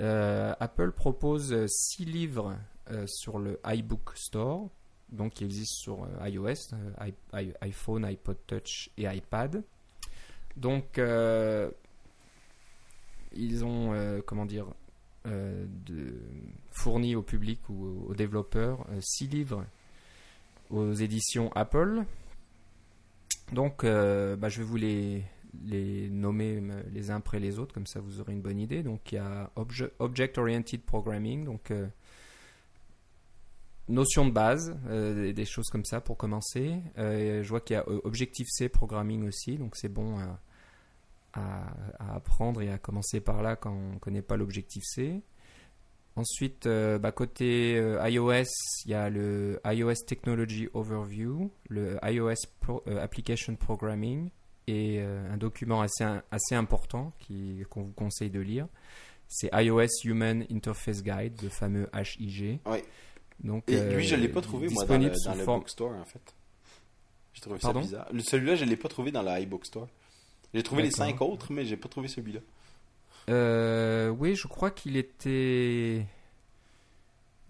Euh, Apple propose 6 livres euh, sur le iBook Store, donc qui existe sur iOS, i- i- iPhone, iPod Touch et iPad. Donc ils ont comment dire de, fourni au public ou aux développeurs 6 livres aux éditions Apple. Donc, euh, bah, je vais vous les, les nommer euh, les uns après les autres, comme ça vous aurez une bonne idée. Donc, il y a Obje- Object Oriented Programming, donc euh, notion de base, euh, des- choses comme ça pour commencer. Euh, je vois qu'il y a euh, Objective-C Programming aussi, donc c'est bon à- à apprendre et à commencer par là quand on ne connaît pas l'Objective-C. Ensuite, euh, bah, côté euh, iOS, il y a le iOS Technology Overview, le iOS Pro- euh, Application Programming et euh, un document assez, assez important qu'on vous conseille de lire. C'est iOS Human Interface Guide, le fameux HIG. Oui. Donc, Et lui, je l'ai pas trouvé, moi, dans le, disponible dans le bookstore, en fait. J'ai trouvé Pardon? ça bizarre. Le- Celui-là, je l'ai pas trouvé dans le iBookstore. J'ai trouvé les cinq autres, mais j'ai pas trouvé celui-là. Euh, oui, je crois qu'il était.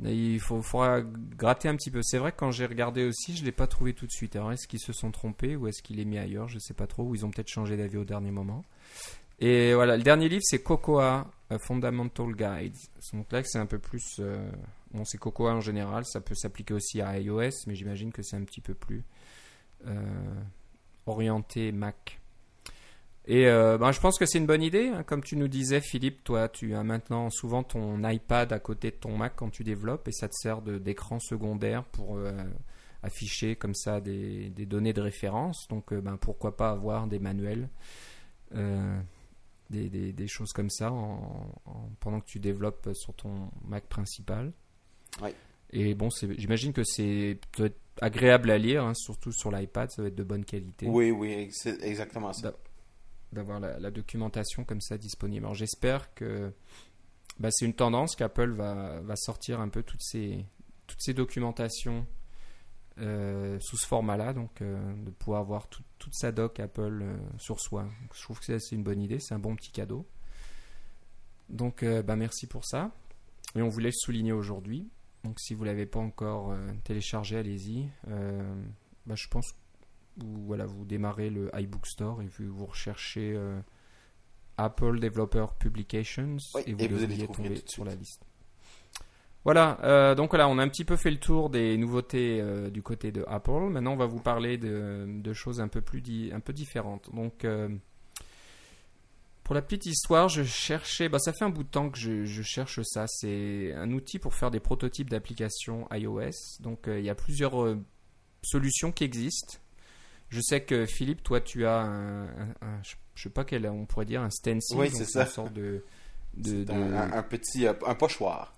Il faut, faudra gratter un petit peu. C'est vrai que quand j'ai regardé aussi, je l'ai pas trouvé tout de suite. Alors est-ce qu'ils se sont trompés ou est-ce qu'il est mis ailleurs? Je sais pas trop. Ou ils ont peut-être changé d'avis au dernier moment. Et voilà, le dernier livre c'est Cocoa a Fundamental Guide. Donc là, c'est un peu plus. euh, Bon, c'est Cocoa en général. Ça peut s'appliquer aussi à iOS, mais j'imagine que c'est un petit peu plus euh, orienté Mac. Et euh, ben, je pense que c'est une bonne idée. hein. Comme tu nous disais, Philippe, toi, tu as maintenant souvent ton iPad à côté de ton Mac quand tu développes et ça te sert de- d'écran secondaire pour euh, afficher comme ça des, des données de référence. Donc, euh, ben, pourquoi pas avoir des manuels, des, des- des choses comme ça en- en- pendant que tu développes sur ton Mac principal. Ouais. Et bon, j'imagine que c'est peut-être agréable à lire, hein, surtout sur l'iPad, ça va être de bonne qualité Oui, oui, c'est exactement ça. D'a- d'avoir la, documentation comme ça disponible. Alors j'espère que bah, c'est une tendance qu'Apple va, sortir un peu toutes ces, toutes documentations euh, sous ce format-là, donc euh, de pouvoir avoir tout- toute sa doc Apple euh, sur soi. Je trouve que c'est une bonne idée, c'est un bon petit cadeau. Donc bah, merci pour ça. Et on voulait le souligner aujourd'hui. Donc si vous l'avez pas encore téléchargé, allez-y. Bah, je pense vous, voilà, vous démarrez le iBook Store et vous, vous recherchez euh, Apple Developer Publications Oui, et vous et vous allez tomber sur la liste. Voilà, euh, donc voilà, on a un petit peu fait le tour des nouveautés euh, du côté de Apple. Maintenant, on va vous parler de, de choses un peu plus di- un peu différentes. Donc, euh, pour la petite histoire, je cherchais, bah, ça fait un bout de temps que je, je cherche ça. C'est un outil pour faire des prototypes d'applications iOS. Donc, il y a plusieurs solutions qui existent. Je sais que Philippe, toi, tu as un, un- je je sais pas quel, on pourrait dire un stencil, Oui, c'est une ça. sorte de, de, C'est de- un, petit un pochoir.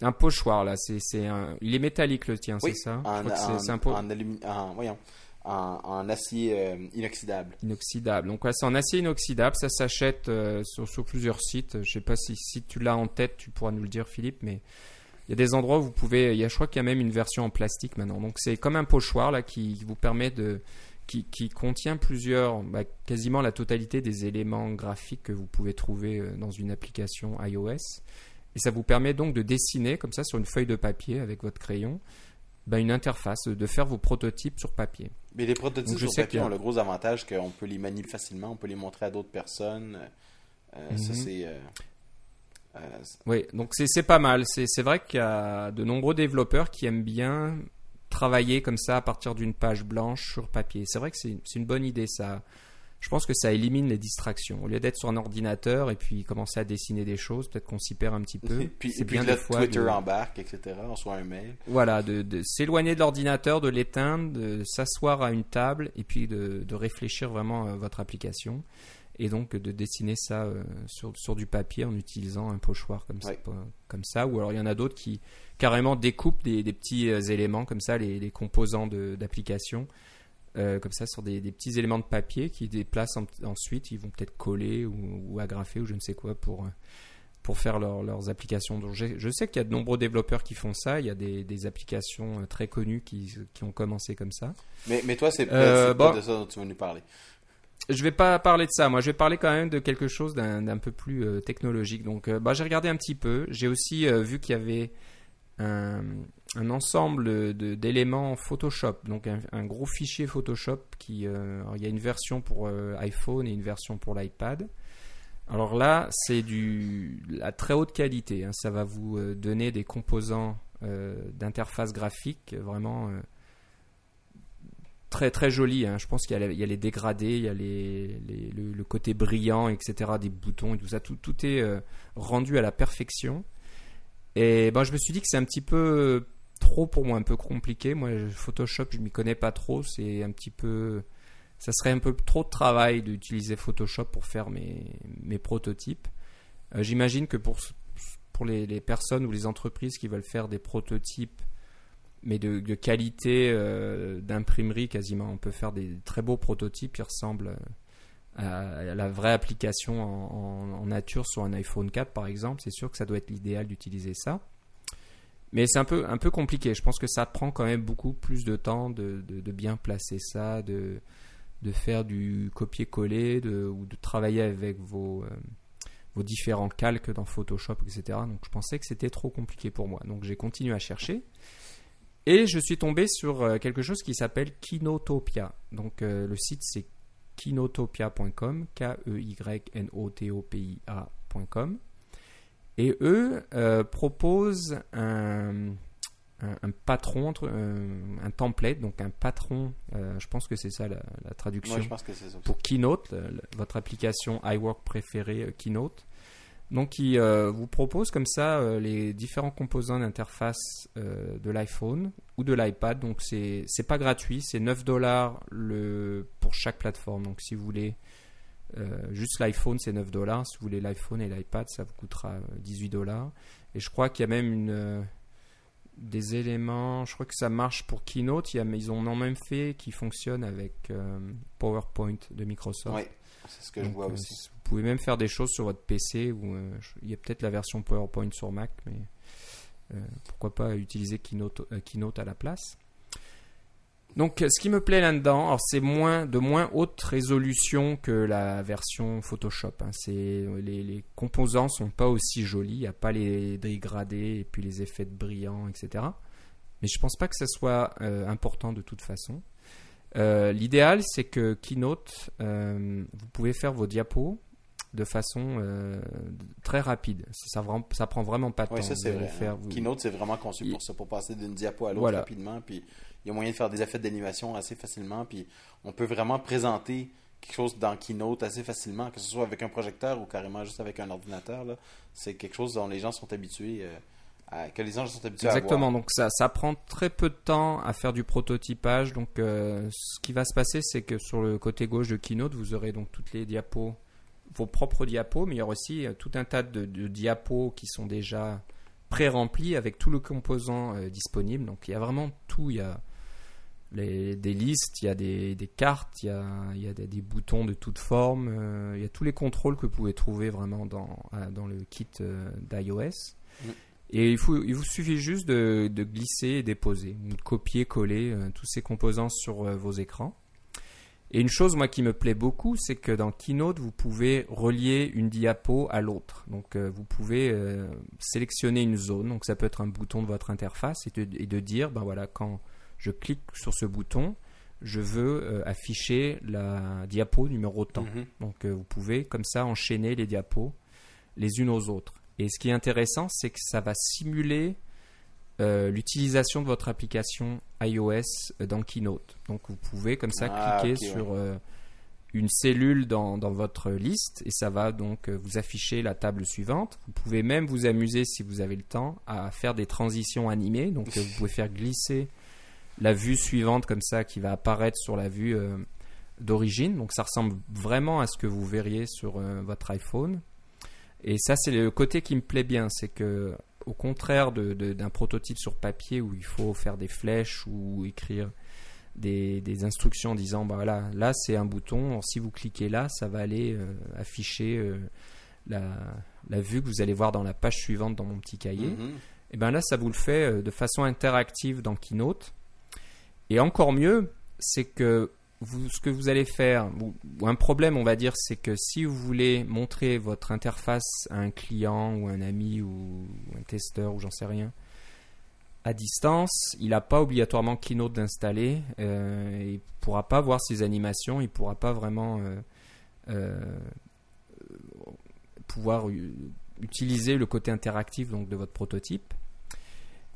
un pochoir là. C'est, c'est un, il est métallique le tien, Oui, c'est ça? Je en, crois que c'est, un pot en alumi- en- voyons, en, en acier euh, inoxydable. inoxydable. Donc ouais, c'est en acier inoxydable. Ça s'achète euh, sur, sur plusieurs sites. Je sais pas si, si tu l'as en tête, tu pourras nous le dire, Philippe, mais il y a des endroits où vous pouvez. Il y a, je crois qu'il y a même une version en plastique maintenant. Donc c'est comme un pochoir là qui vous permet de qui, qui contient plusieurs, bah, quasiment la totalité des éléments graphiques que vous pouvez trouver euh, dans une application iOS. Et ça vous permet donc de dessiner comme ça sur une feuille de papier avec votre crayon bah, une interface, de faire vos prototypes sur papier. Mais les prototypes Donc, je sur sais papier a- ont le gros avantage qu'on peut les manier facilement, on peut les montrer à d'autres personnes. Euh, Ça, Mhm. c'est. euh, euh, Oui, donc c'est pas mal. C'est vrai qu'il y a de nombreux développeurs qui aiment bien travailler comme ça à partir d'une page blanche sur papier. C'est vrai que c'est une bonne idée. Ça, je pense que ça élimine les distractions. Au lieu d'être sur un ordinateur et puis commencer à dessiner des choses, peut-être qu'on s'y perd un petit peu. puis, c'est bien des fois Twitter de... embarque, etc. On soit un mail. Voilà, de, s'éloigner de l'ordinateur, de l'éteindre, de s'asseoir à une table et puis de, réfléchir vraiment à votre application. Et donc de dessiner ça euh, sur, sur du papier en utilisant un pochoir comme, ça, comme ça. Ou alors il y en a d'autres qui carrément découpent des, petits euh, éléments comme ça, les, les composants d'application euh, comme ça sur des, petits éléments de papier qui déplacent ensuite, ils vont peut-être coller ou, agrafer ou je ne sais quoi pour, pour faire leurs applications. Donc je sais qu'il y a de nombreux développeurs qui font ça, il y a des, applications euh, très connues qui, qui, ont commencé comme ça. Mais, mais toi, c'est euh, pas de ça dont tu veux nous parler. Je vais pas parler de ça, moi je vais parler quand même de quelque chose d'un peu plus technologique. Donc bah, j'ai regardé un petit peu, j'ai aussi vu qu'il y avait un, un ensemble d'éléments Photoshop, donc un, gros fichier Photoshop qui, euh, il y a une version pour euh, iPhone et une version pour l'iPad. Alors là, c'est du la très haute qualité. Hein. ça va vous euh, donner des composants d'interface graphique vraiment très très jolis. Hein. Je pense qu'il y, a les dégradés, il y a les, le, côté brillant, etc. Des boutons et tout ça. Tout, tout est rendu à la perfection. Et ben, je me suis dit que c'est un petit peu trop pour moi, un peu compliqué. Moi, Photoshop, je m'y connais pas trop. C'est un petit peu. Ça serait un peu trop de travail d'utiliser Photoshop pour faire mes, mes prototypes. Euh, j'imagine que pour, pour les, personnes ou les entreprises qui veulent faire des prototypes, mais de, qualité euh, d'imprimerie quasiment, on peut faire des très beaux prototypes qui ressemblent à, la vraie application en, nature sur un iPhone 4 par exemple. C'est sûr que ça doit être l'idéal d'utiliser ça. Mais c'est un peu, un peu compliqué. Je pense que ça prend quand même beaucoup plus de temps de, de, bien placer ça, de, de faire du copier-coller ou de travailler avec vos, euh, vos différents calques dans Photoshop, etc. Donc je pensais que c'était trop compliqué pour moi. Donc j'ai continué à chercher. Et je suis tombé sur euh, quelque chose qui s'appelle Kinotopia. Donc euh, le site c'est kinotopia.com, K-E-Y-N-O-T-O-P-I-A.com. Et eux euh, proposent un, un, patron, un template, donc un patron, euh, je pense que c'est ça la, traduction, pour Keynote, votre application iWork préférée Keynote. Donc, ils vous propose comme ça les différents composants d'interface de l'iPhone ou de l'iPad. Donc, c'est pas gratuit, c'est 9 dollars pour chaque plateforme. Donc, si vous voulez euh, juste l'iPhone, c'est 9 dollars. Si vous voulez l'iPhone et l'iPad, ça vous coûtera 18 euh, dollars. Et je crois qu'il y a même une, euh, des éléments. Je crois que ça marche pour Keynote. Il ils en ont même fait qui fonctionne avec PowerPoint de Microsoft. Oui, c'est ce que je vois aussi. Vous pouvez même faire des choses sur votre PC. Ou, il y a peut-être la version PowerPoint sur Mac, mais pourquoi pas utiliser Keynote, Keynote à la place. Donc, ce qui me plaît là-dedans, c'est moins de moins haute résolution que la version Photoshop. Hein. C'est les, les, composants sont pas aussi jolis, il n'y a pas les dégradés et puis les effets de brillants, etc. Mais je pense pas que ça soit euh, important de toute façon. Euh, l'idéal, c'est que Keynote, euh, vous pouvez faire vos diapos de façon très rapide. Ça, ça, prend vraiment pas de temps. Ça, c'est Faire, Keynote, c'est vraiment conçu pour ça, pour passer d'une diapo à l'autre rapidement. Puis il y a moyen de faire des effets d'animation assez facilement, puis on peut vraiment présenter quelque chose dans Keynote assez facilement, que ce soit avec un projecteur ou carrément juste avec un ordinateur. C'est quelque chose dont les gens sont habitués. Euh, à, que les gens sont habitués Exactement, donc ça, ça prend très peu de temps à faire du prototypage. Donc euh, ce qui va se passer, c'est que sur le côté gauche de Keynote, vous aurez donc toutes les diapos, vos propres diapos, mais il y aura aussi euh, tout un tas de, diapos qui sont déjà pré-remplis avec tout le composant disponible. Donc il y a vraiment tout. Il y a des listes, il y a des, cartes, il y a, il y a des, boutons de toutes formes, euh, il y a tous les contrôles que vous pouvez trouver vraiment dans, euh, dans le kit euh, d'iOS. Mm. Et il, faut, il vous suffit juste de, de glisser et déposer, de copier, coller tous ces composants sur vos écrans. Et une chose, moi, qui me plaît beaucoup, c'est que dans Keynote, vous pouvez relier une diapo à l'autre. Donc, vous pouvez sélectionner une zone. Donc, ça peut être un bouton de votre interface et de, et de dire, ben voilà, quand je clique sur ce bouton, je veux euh, afficher la diapo numéro temps. Mhm. Donc euh, vous pouvez comme ça enchaîner les diapos les unes aux autres. Et ce qui est intéressant, c'est que ça va simuler euh, l'utilisation de votre application iOS dans Keynote. Donc vous pouvez comme ça ah, cliquer sur une cellule dans, dans, votre liste et ça va donc euh, vous afficher la table suivante. Vous pouvez même vous amuser si vous avez le temps à faire des transitions animées. Donc euh, vous pouvez faire glisser la vue suivante comme ça qui va apparaître sur la vue euh, d'origine. Donc ça ressemble vraiment à ce que vous verriez sur votre iPhone. Et ça c'est le côté qui me plaît bien, c'est que au contraire d'un de, prototype sur papier où il faut faire des flèches ou écrire des, instructions disant bah voilà, là c'est un bouton, si vous cliquez là, ça va aller euh, afficher euh, la, la, vue que vous allez voir dans la page suivante dans mon petit cahier. Mhm. Et bien là, ça vous le fait euh, de façon interactive dans Keynote. Et encore mieux, c'est que ce que vous allez faire, ou, un problème, on va dire, c'est que si vous voulez montrer votre interface à un client ou un ami ou un testeur ou j'en sais rien, à distance, il n'a pas obligatoirement Keynote d'installer. Euh, il ne pourra pas voir ses animations, il ne pourra pas vraiment euh, euh, pouvoir utiliser le côté interactif donc, de votre prototype.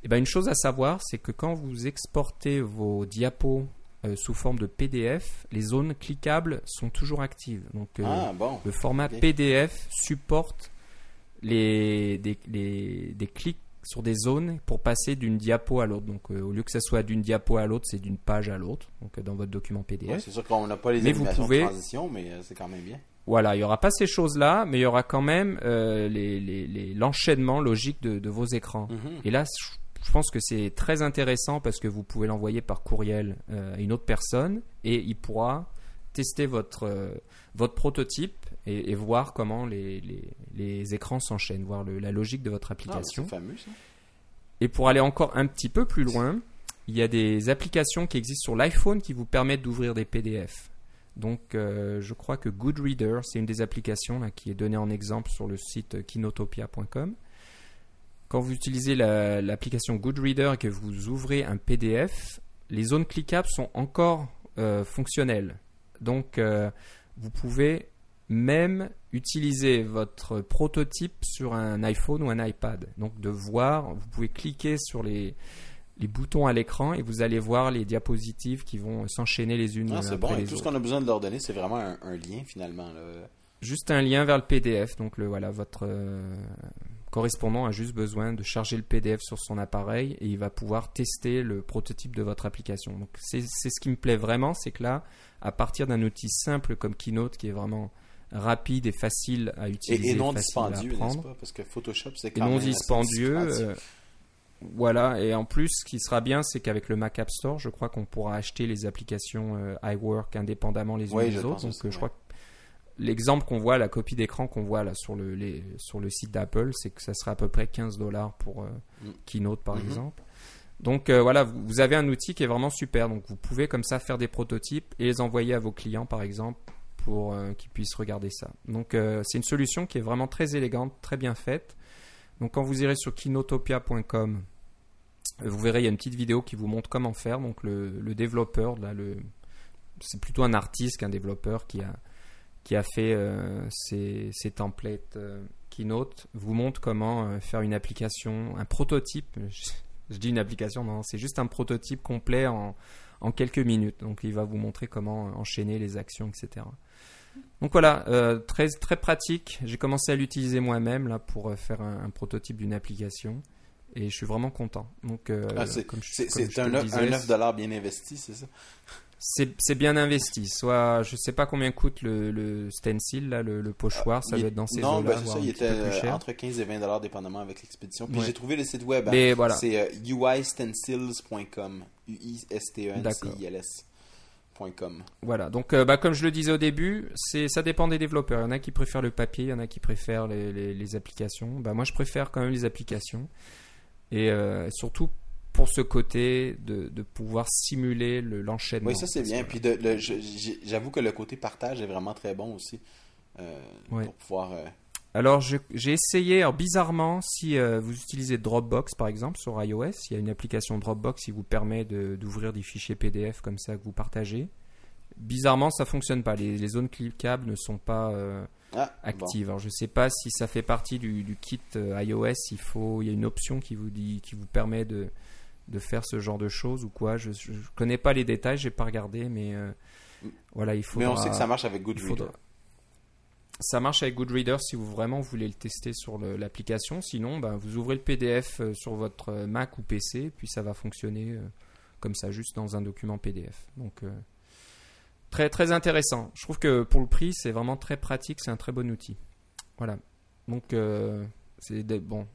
Et eh ben, une chose à savoir, c'est que quand vous exportez vos diapos sous forme de PDF, les zones cliquables sont toujours actives. Donc, ah, le format PDF supporte les, des, les, des clics sur des zones pour passer d'une diapo à l'autre. Donc, euh, au lieu que ça soit d'une diapo à l'autre, c'est d'une page à l'autre. Donc, euh, dans votre document PDF. c'est sûr qu'on n'a pas les mais vous pouvez... de transition, mais euh, c'est quand même bien. Voilà, il n'y aura pas ces choses-là, mais il y aura quand même l'enchaînement les, les, logique de, de, vos écrans. Mhm. Et là, je pense que c'est très intéressant parce que vous pouvez l'envoyer par courriel à une autre personne et il pourra tester votre, votre prototype et, voir comment les, les, écrans s'enchaînent, voir la logique de votre application. Ah, fameux, ça. Et pour aller encore un petit peu plus loin, il y a des applications qui existent sur l'iPhone qui vous permettent d'ouvrir des PDF. Donc, euh, je crois que Goodreader, c'est une des applications là, qui est donnée en exemple sur le site kinotopia.com. Quand vous utilisez l'application Goodreader et que vous ouvrez un PDF, les zones cliquables sont encore euh, fonctionnelles. Donc, euh, vous pouvez même utiliser votre prototype sur un iPhone ou un iPad. Donc de voir, vous pouvez cliquer sur les, les boutons à l'écran et vous allez voir les diapositives qui vont s'enchaîner les unes ah, après bon. les tout ce qu'on a besoin de leur donner, c'est vraiment un, lien finalement. Juste un lien vers le PDF. Donc le, voilà, votre euh, correspondant a juste besoin de charger le PDF sur son appareil et il va pouvoir tester le prototype de votre application. Donc c'est ce qui me plaît vraiment, c'est que là, à partir d'un outil simple comme Keynote qui est vraiment rapide et facile à utiliser. Et, non dispendieux, pas? Parce que Photoshop, c'est quand et non dispendieux. Euh, voilà, et en plus, ce qui sera bien, c'est qu'avec le Mac App Store, je crois qu'on pourra acheter les applications euh, iWork indépendamment les unes des autres. Donc, euh, je crois que l'exemple qu'on voit, la copie d'écran qu'on voit là sur le, les, sur le site d'Apple, c'est que ça sera à peu près 15 dollars pour mm. Keynote, par mm-hmm. exemple. Donc voilà, vous avez un outil qui est vraiment super. Donc vous pouvez comme ça faire des prototypes et les envoyer à vos clients, par exemple, pour euh, qu'ils puissent regarder ça. Donc euh, c'est une solution qui est vraiment très élégante, très bien faite. Donc quand vous irez sur kinotopia.com, euh, vous verrez il y a une petite vidéo qui vous montre comment faire. Donc le, développeur, là, le, c'est plutôt un artiste qu'un développeur qui a, qui a fait ces, ces, templates Keynote, vous montre comment faire une application, un prototype. Je, dis une application, non, c'est juste un prototype complet en, en quelques minutes. Donc il va vous montrer comment enchaîner les actions, etc. Donc voilà, euh, très, très pratique. J'ai commencé à l'utiliser moi-même là pour euh, faire un, prototype d'une application et je suis vraiment content. Donc, euh, ah, c'est un, 9 dollars bien investi, c'est ça? C'est bien investi. Soit, je sais pas combien coûte le, le stencil, là, le, pochoir, ça doit être dans ces Non, ben c'est ça, il était entre 15 et 20 dollars dépendamment avec l'expédition. Puis j'ai trouvé le site web. Hein. voilà. C'est uistencils.com. U-I-S-T-E-N-C-I-L-S. Voilà, donc euh, bah, comme je le disais au début, c'est ça dépend des développeurs. Il y en a qui préfèrent le papier, il y en a qui préfèrent les, applications. Bah, moi, je préfère quand même les applications. Et euh, surtout pour ce côté de, pouvoir simuler l'enchaînement. oui, ça c'est bien. Puis j'avoue que le côté partage est vraiment très bon aussi. Euh, pour pouvoir alors j'ai essayé, alors bizarrement, si euh, vous utilisez Dropbox par exemple sur iOS, il y a une application Dropbox qui vous permet d'ouvrir des fichiers PDF comme ça que vous partagez. Bizarrement, ça fonctionne pas. Les, zones cliquables ne sont pas euh, ah, actives. Alors je sais pas si ça fait partie du, kit euh, iOS. Il faut, il y a une option qui vous dit, qui vous permet de, de faire ce genre de choses ou quoi. Je, ne connais pas les détails, j'ai pas regardé, mais Voilà, il faut. Mais on sait que ça marche avec Goodreader. Ça marche avec Goodreader si vous vraiment voulez le tester sur l'application. Sinon, ben, vous ouvrez le PDF euh, sur votre euh, Mac ou PC, puis ça va fonctionner euh, comme ça, juste dans un document PDF. Donc, très, très intéressant. Je trouve que pour le prix, c'est vraiment très pratique, c'est un très bon outil. Voilà. Donc, c'est bon,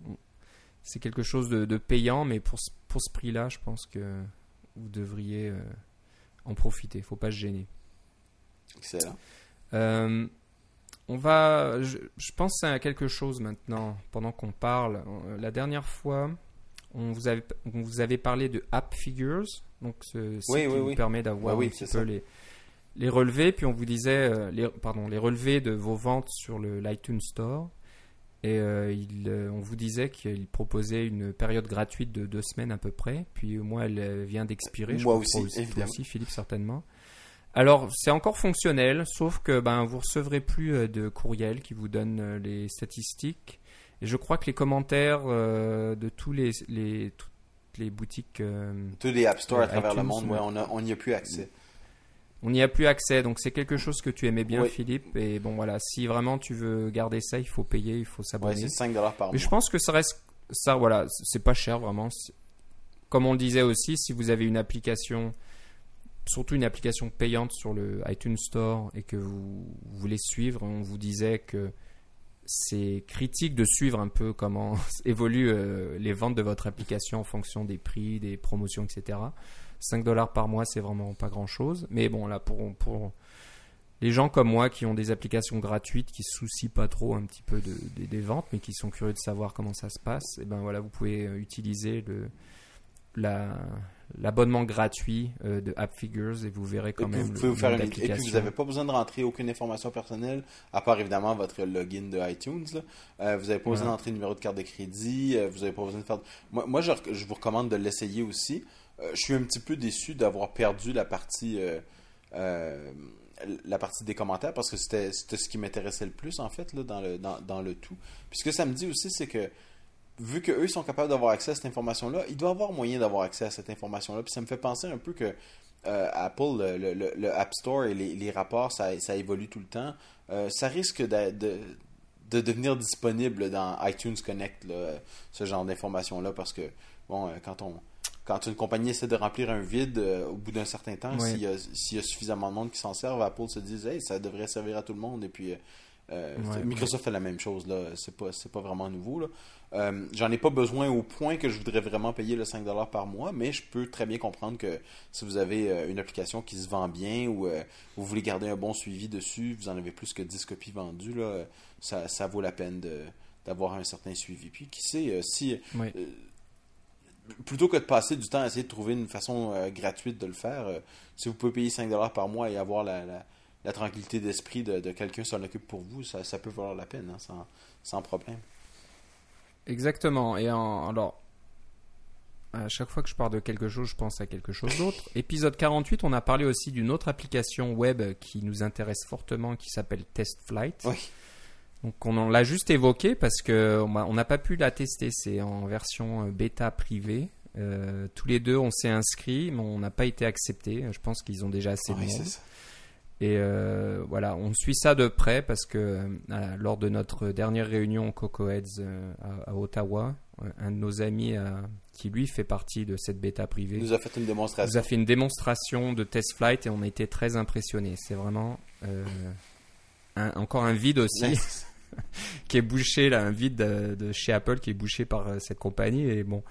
c'est quelque chose de, payant, mais pour, pour ce prix-là, je pense que vous devriez en profiter. Il ne faut pas se gêner. Excellent. On va, je, pense à quelque chose maintenant, pendant qu'on parle. Euh, la dernière fois, on vous avait, vous avait parlé de App Figures, donc ce site qui vous permet d'avoir un petit peu les, les relevés, puis on vous disait, euh, les, pardon, les relevés de vos ventes sur le l'iTunes Store. Et euh, il, on vous disait qu'il proposait une période gratuite de deux semaines à peu près. Puis moi, elle vient d'expirer. Moi aussi, évidemment. aussi, Philippe, certainement. Alors, c'est encore fonctionnel, sauf que ben, vous recevrez plus euh, de courriels qui vous donnent euh, les statistiques. Et je crois que les commentaires euh, de tous les, les, toutes les boutiques. tous les App Store à travers le monde, on n'y a plus accès. On n'y a plus accès, donc c'est quelque chose que tu aimais bien, Philippe. Et bon, voilà, si vraiment tu veux garder ça, il faut payer, il faut s'abonner. c'est 5 dollars par mois. Mais je pense que ça reste. Ça, voilà, c'est pas cher vraiment. Comme on le disait aussi, si vous avez une application surtout une application payante sur le iTunes Store et que vous, voulez suivre, on vous disait que c'est critique de suivre un peu comment évoluent euh, les ventes de votre application en fonction des prix, des promotions, etc. 5 dollars par mois, c'est vraiment pas grand chose. Mais bon, là, pour, pour les gens comme moi qui ont des applications gratuites, qui se soucient pas trop un petit peu des ventes, mais qui sont curieux de savoir comment ça se passe, et eh ben voilà, vous pouvez euh, utiliser le, la, l'abonnement gratuit euh, de App Figures et vous verrez quand même. Vous pouvez vous faire une... Et puis vous n'avez pas besoin de rentrer aucune information personnelle, à part évidemment votre login de iTunes. Euh, vous n'avez pas besoin d'entrer numéro de carte de crédit. Euh, vous n'avez pas besoin de faire. Moi, moi je, je, vous recommande de l'essayer aussi. Je suis un petit peu déçu d'avoir perdu la partie. la partie des commentaires parce que c'était ce qui m'intéressait le plus en fait là, dans, le, dans, dans le tout. Puis ce que ça me dit aussi, c'est que vu qu'eux sont capables d'avoir accès à cette information-là, il doit avoir moyen d'avoir accès à cette information-là. Puis ça me fait penser un peu que euh, Apple, le, App Store et les, rapports, ça, évolue tout le temps. Euh, ça risque de, de, devenir disponible dans iTunes Connect, ce genre d'informations-là, parce que, bon, euh, quand on. Quand une compagnie essaie de remplir un vide au bout d'un certain temps, s'il y, a suffisamment de monde qui s'en servent, Apple se dit hey, ça devrait servir à tout le monde. Et puis Microsoft fait la même chose, là. C'est pas, pas vraiment nouveau. Là. Euh, j'en ai pas besoin au point que je voudrais vraiment payer le 5$ par mois, mais je peux très bien comprendre que si vous avez euh, une application qui se vend bien ou euh, vous voulez garder un bon suivi dessus, vous en avez plus que 10 copies vendues, là, ça, ça vaut la peine d'avoir un certain suivi. Puis qui sait, si plutôt que de passer du temps à essayer de trouver une façon gratuite de le faire, si vous pouvez payer 5$ par mois et avoir la, la, tranquillité d'esprit de, de quelqu'un s'en occupe pour vous, ça, ça peut valoir la peine, hein, sans, sans problème. Exactement. Et alors, à chaque fois que je parle de quelque chose, je pense à quelque chose d'autre. Épisode 48, on a parlé aussi d'une autre application web qui nous intéresse fortement, qui s'appelle TestFlight. Oui. Donc on l'a juste évoqué parce que on n'a pas pu la tester. C'est en version euh, bêta privée. Euh, tous les deux, on s'est inscrits, mais on n'a pas été acceptés. Je pense qu'ils ont déjà assez de monde. Et euh, voilà, on suit ça de près parce que euh, lors de notre dernière réunion au Coco Heads à, Ottawa, un de nos amis qui lui fait partie de cette bêta privée nous a fait une démonstration. Nous a fait une démonstration de test flight et on a été très impressionnés. C'est vraiment encore un vide aussi. qui est bouché là, un vide de, chez Apple qui est bouché par cette compagnie et bon.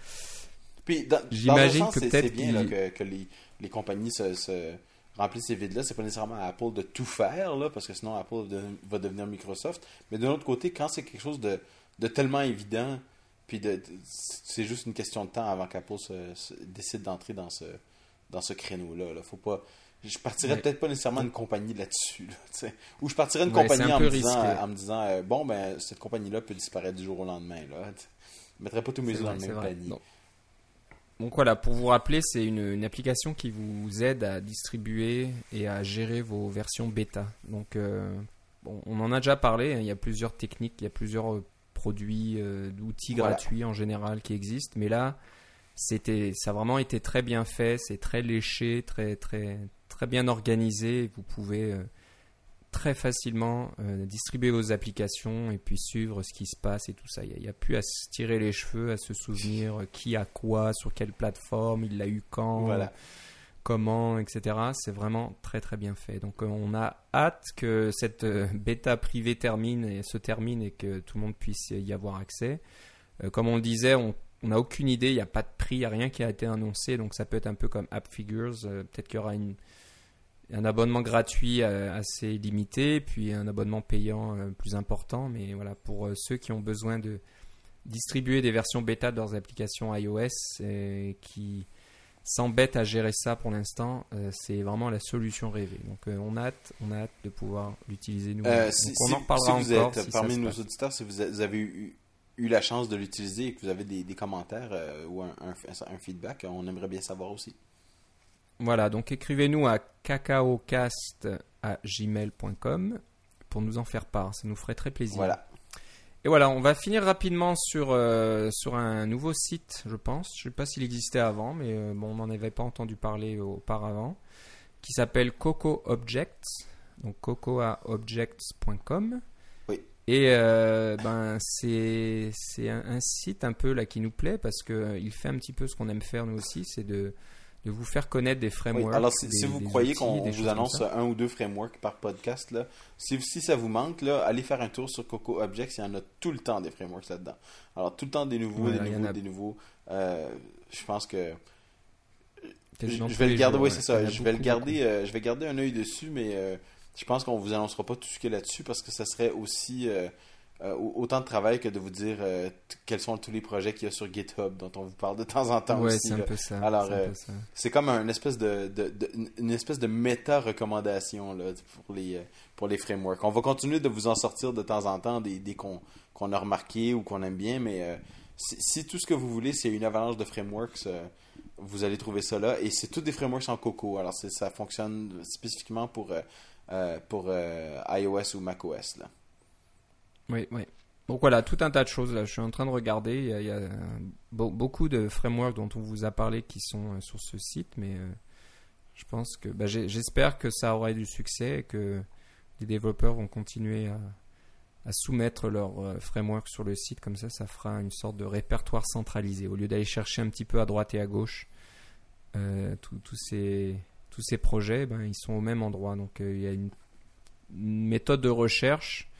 J'imagine que peut-être c'est bien que, les, les, compagnies se remplir ces vides-là. C'est pas nécessairement à Apple de tout faire, là, parce que sinon Apple va devenir Microsoft. Mais de l'autre côté, quand c'est quelque chose de, tellement évident, puis de, c'est juste une question de temps avant qu'Apple se, décide d'entrer dans ce, dans ce créneau-là. Là. Faut pas. Je partirais peut-être pas nécessairement une compagnie là-dessus. ou je partirais une compagnie en me, disant, en me, disant, euh, bon, ben, cette compagnie-là peut disparaître du jour au lendemain. Là. Je mettrais pas tous mes œufs dans le même panier. Donc voilà, pour vous rappeler, c'est une, application qui vous aide à distribuer et à gérer vos versions bêta. Donc euh, on en a déjà parlé, hein, il y a plusieurs techniques, il y a plusieurs euh, produits, euh, d'outils gratuits en général qui existent, mais là, c'était, ça a vraiment été très bien fait, c'est très léché, très, très, très bien organisé. Vous pouvez très facilement distribuer vos applications et puis suivre ce qui se passe et tout ça. Il n'y a, plus à se tirer les cheveux, à se souvenir qui a quoi, sur quelle plateforme, il l'a eu quand. Voilà comment, etc. C'est vraiment très très bien fait. Donc euh, on a hâte que cette euh, bêta privée termine et se termine et que tout le monde puisse y avoir accès. Euh, comme on le disait, on n'a aucune idée, il n'y a pas de prix, il n'y a rien qui a été annoncé, donc ça peut être un peu comme App Figures. Peut-être qu'il y aura un abonnement gratuit assez limité, puis un abonnement payant plus important. Mais voilà, pour ceux qui ont besoin de distribuer des versions bêta de leurs applications iOS et qui s'embête à gérer ça pour l'instant, euh, c'est vraiment la solution rêvée. Donc euh, on a hâte, on a hâte de pouvoir l'utiliser nous. Euh, si, on en reparlera vous encore. Êtes, parmi nos auditeurs, si vous avez eu, la chance de l'utiliser et que vous avez des, commentaires ou un, feedback, on aimerait bien savoir aussi. Voilà, donc écrivez-nous à cacaocast@gmail.com pour nous en faire part, ça nous ferait très plaisir. Voilà. Et voilà, on va finir rapidement sur, euh, sur un nouveau site, je pense. Je ne sais pas s'il existait avant, mais euh, bon, on n'en avait pas entendu parler auparavant, qui s'appelle Coco Objects, donc cocoaobjects.com. Et euh, ben, c'est un, un, site un peu là qui nous plaît parce qu'il fait un petit peu ce qu'on aime faire nous aussi, c'est de de vous faire connaître des frameworks. alors, si, vous croyez qu'on vous annonce un ou deux frameworks par podcast, là, si, si ça vous manque, là, allez faire un tour sur Coco Objects. Il y en a tout le temps des frameworks là-dedans. Alors, tout le temps des nouveaux, des nouveaux, des nouveaux. Euh, je pense que. Je, vais le garder, oui, c'est ça. Je vais, le garder, euh, je vais garder un œil dessus, mais euh, je pense qu'on vous annoncera pas tout ce qu'il y a là-dessus parce que ça serait aussi euh, autant de travail que de vous dire euh, quels sont tous les projets qu'il y a sur GitHub dont on vous parle de temps en temps ouais, aussi. c'est un peu ça. Alors, euh, c'est comme une espèce de, une espèce de méta recommandation là, pour les pour les frameworks. On va continuer de vous en sortir de temps en temps des, des qu'on a remarqué ou qu'on aime bien, mais si, tout ce que vous voulez c'est une avalanche de frameworks, vous allez trouver ça là. Et c'est tous des frameworks en Coco. Alors ça fonctionne spécifiquement pour pour iOS ou macOS là. Oui, oui. Donc voilà, tout un tas de choses là. Je suis en train de regarder. Il y a, beaucoup de frameworks dont on vous a parlé qui sont euh, sur ce site, mais euh, je pense que bah, j'espère que ça aura du succès et que les développeurs vont continuer à, soumettre leur euh, framework sur le site. Comme ça, ça fera une sorte de répertoire centralisé au lieu d'aller chercher un petit peu à droite et à gauche. tous ces tous ces projets, ben, ils sont au même endroit. Donc il y a une méthode de recherche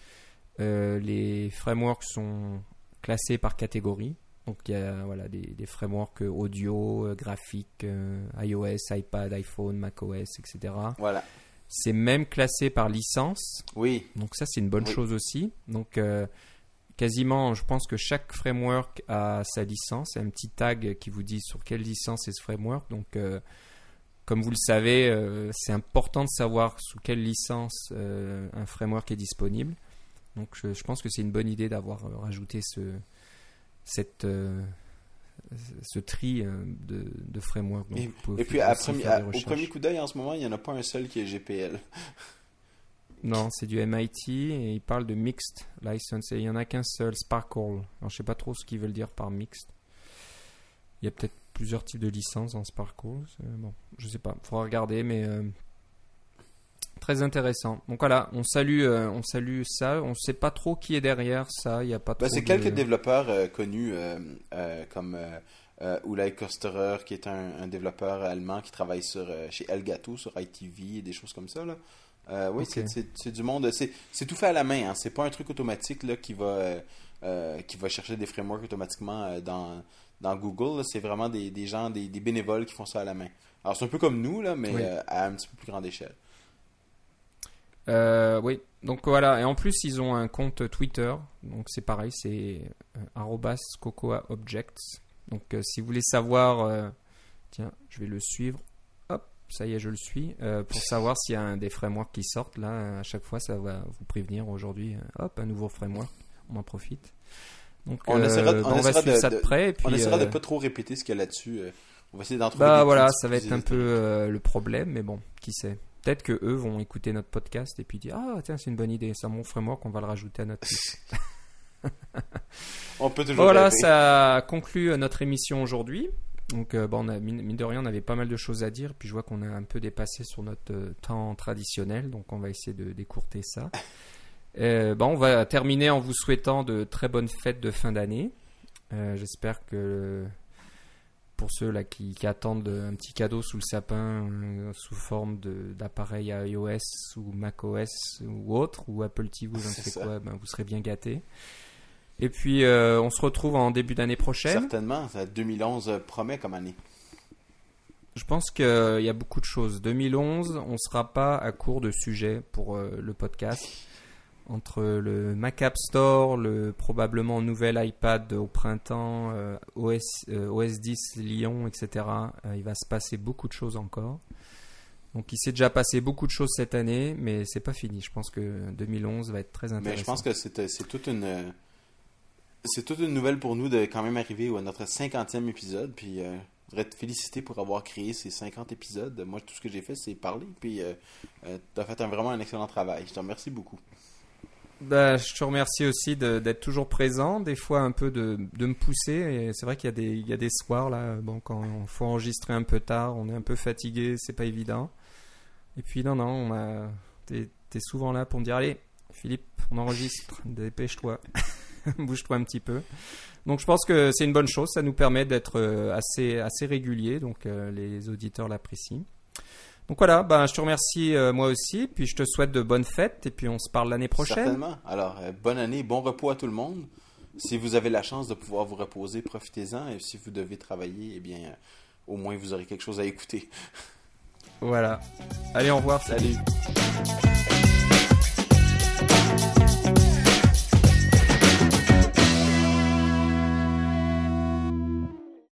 euh, les frameworks sont classés par catégorie. Donc il y a voilà, des, frameworks audio, euh, graphique, euh, iOS, iPad, iPhone, macOS, etc. Voilà. C'est même classé par licence. Oui. Donc ça c'est une bonne chose aussi. Donc quasiment, je pense que chaque framework a sa licence, un petit tag qui vous dit sur quelle licence est ce framework. Donc comme vous le savez, c'est important de savoir sous quelle licence un framework est disponible. Donc je, pense que c'est une bonne idée d'avoir euh, rajouté ce, cette, euh, ce tri euh, de, de framework. et, puis au premier coup d'œil en ce moment, il n'y en a pas un seul qui est GPL. Non, c'est du MIT et il parle de mixed license et il n'y en a qu'un seul, Sparkle. Alors je sais pas trop ce qu'ils veulent dire par mixed. Il y a peut-être plusieurs types de licences en Sparkle. Bon, je sais pas, il faudra regarder, mais Très intéressant. Donc voilà, on salue, euh, on salue ça. On ne sait pas trop qui est derrière ça. Il y a pas. Ben, c'est quelques développeurs euh, connus euh, comme Ulay Kosterer, qui est un, développeur allemand qui travaille sur chez Elgato sur ITV et des choses comme ça là. oui, c'est du monde. C'est tout fait à la main. Hein. C'est pas un truc automatique là qui va qui va chercher des frameworks automatiquement dans dans Google. C'est vraiment des, des gens, des, des, bénévoles qui font ça à la main. Alors c'est un peu comme nous là, mais à un petit peu plus grande échelle. Euh, oui, donc voilà. Et en plus, ils ont un compte Twitter. Donc c'est pareil, c'est euh, cocoaobjects. Donc euh, si vous voulez savoir, tiens, je vais le suivre. Hop, ça y est, je le suis. pour savoir s'il y a un des frameworks qui sortent, là, à chaque fois, ça va vous prévenir aujourd'hui. hop, un nouveau framework. On en profite. Donc, on essaiera, on va suivre ça de près. on essaiera de pas trop répéter ce qu'il y a là-dessus. on va essayer d'en trouver. Bah voilà, ça va être un peu le problème, mais bon, qui sait. Peut-être que eux vont écouter notre podcast et puis dire ah tiens c'est une bonne idée, ça mon framework, on va le rajouter à notre on peut toujours. Voilà, ça conclut notre émission aujourd'hui. Donc, euh, bon, on a, mine, de rien, on avait pas mal de choses à dire. Puis je vois qu'on a un peu dépassé sur notre euh, temps traditionnel. Donc, on va essayer de décourter ça. Euh, bon, on va terminer en vous souhaitant de très bonnes fêtes de fin d'année. J'espère que pour ceux là qui, attendent un petit cadeau sous le sapin sous forme d'appareil iOS ou macOS ou autre, ou Apple TV, je ne sais quoi, ben, vous serez bien gâtés. Et puis, euh, on se retrouve en début d'année prochaine. Certainement, 2011 promet comme année. Je pense qu'il y a beaucoup de choses. 2011, on ne sera pas à court de sujets pour euh, le podcast. Entre le Mac App Store, le probablement nouvel iPad au printemps, euh, OS, OS 10 Lyon, etc., il va se passer beaucoup de choses encore. Donc il s'est déjà passé beaucoup de choses cette année, mais c'est pas fini. Je pense que 2011 va être très intéressant. Mais je pense que c'est toute une c'est toute une nouvelle pour nous de quand même arriver à notre 50e épisode. Puis, euh, je voudrais te féliciter pour avoir créé ces 50 épisodes. Moi, tout ce que j'ai fait, c'est parler. Puis, euh, euh, tu as fait vraiment un excellent travail. Je te remercie beaucoup. Ben, je te remercie aussi d'être toujours présent, des fois un peu de, de me pousser. Et c'est vrai qu'il y, a des, il y a des soirs, là, bon, quand il faut enregistrer un peu tard, on est un peu fatigué, c'est pas évident. Et puis, non, non, t'es es souvent là pour me dire Allez, Philippe, on enregistre, dépêche-toi. bouge-toi un petit peu. Donc je pense que c'est une bonne chose, ça nous permet d'être euh, assez, assez régulier, donc euh, les auditeurs l'apprécient. Donc voilà, ben, je te remercie euh, moi aussi, puis je te souhaite de bonnes fêtes, et puis on se parle l'année prochaine. Certainement. Alors, bonne année, bon repos à tout le monde. Si vous avez la chance de pouvoir vous reposer, profitez-en, et si vous devez travailler, eh bien, au moins vous aurez quelque chose à écouter. Voilà. Allez, au revoir. Salut.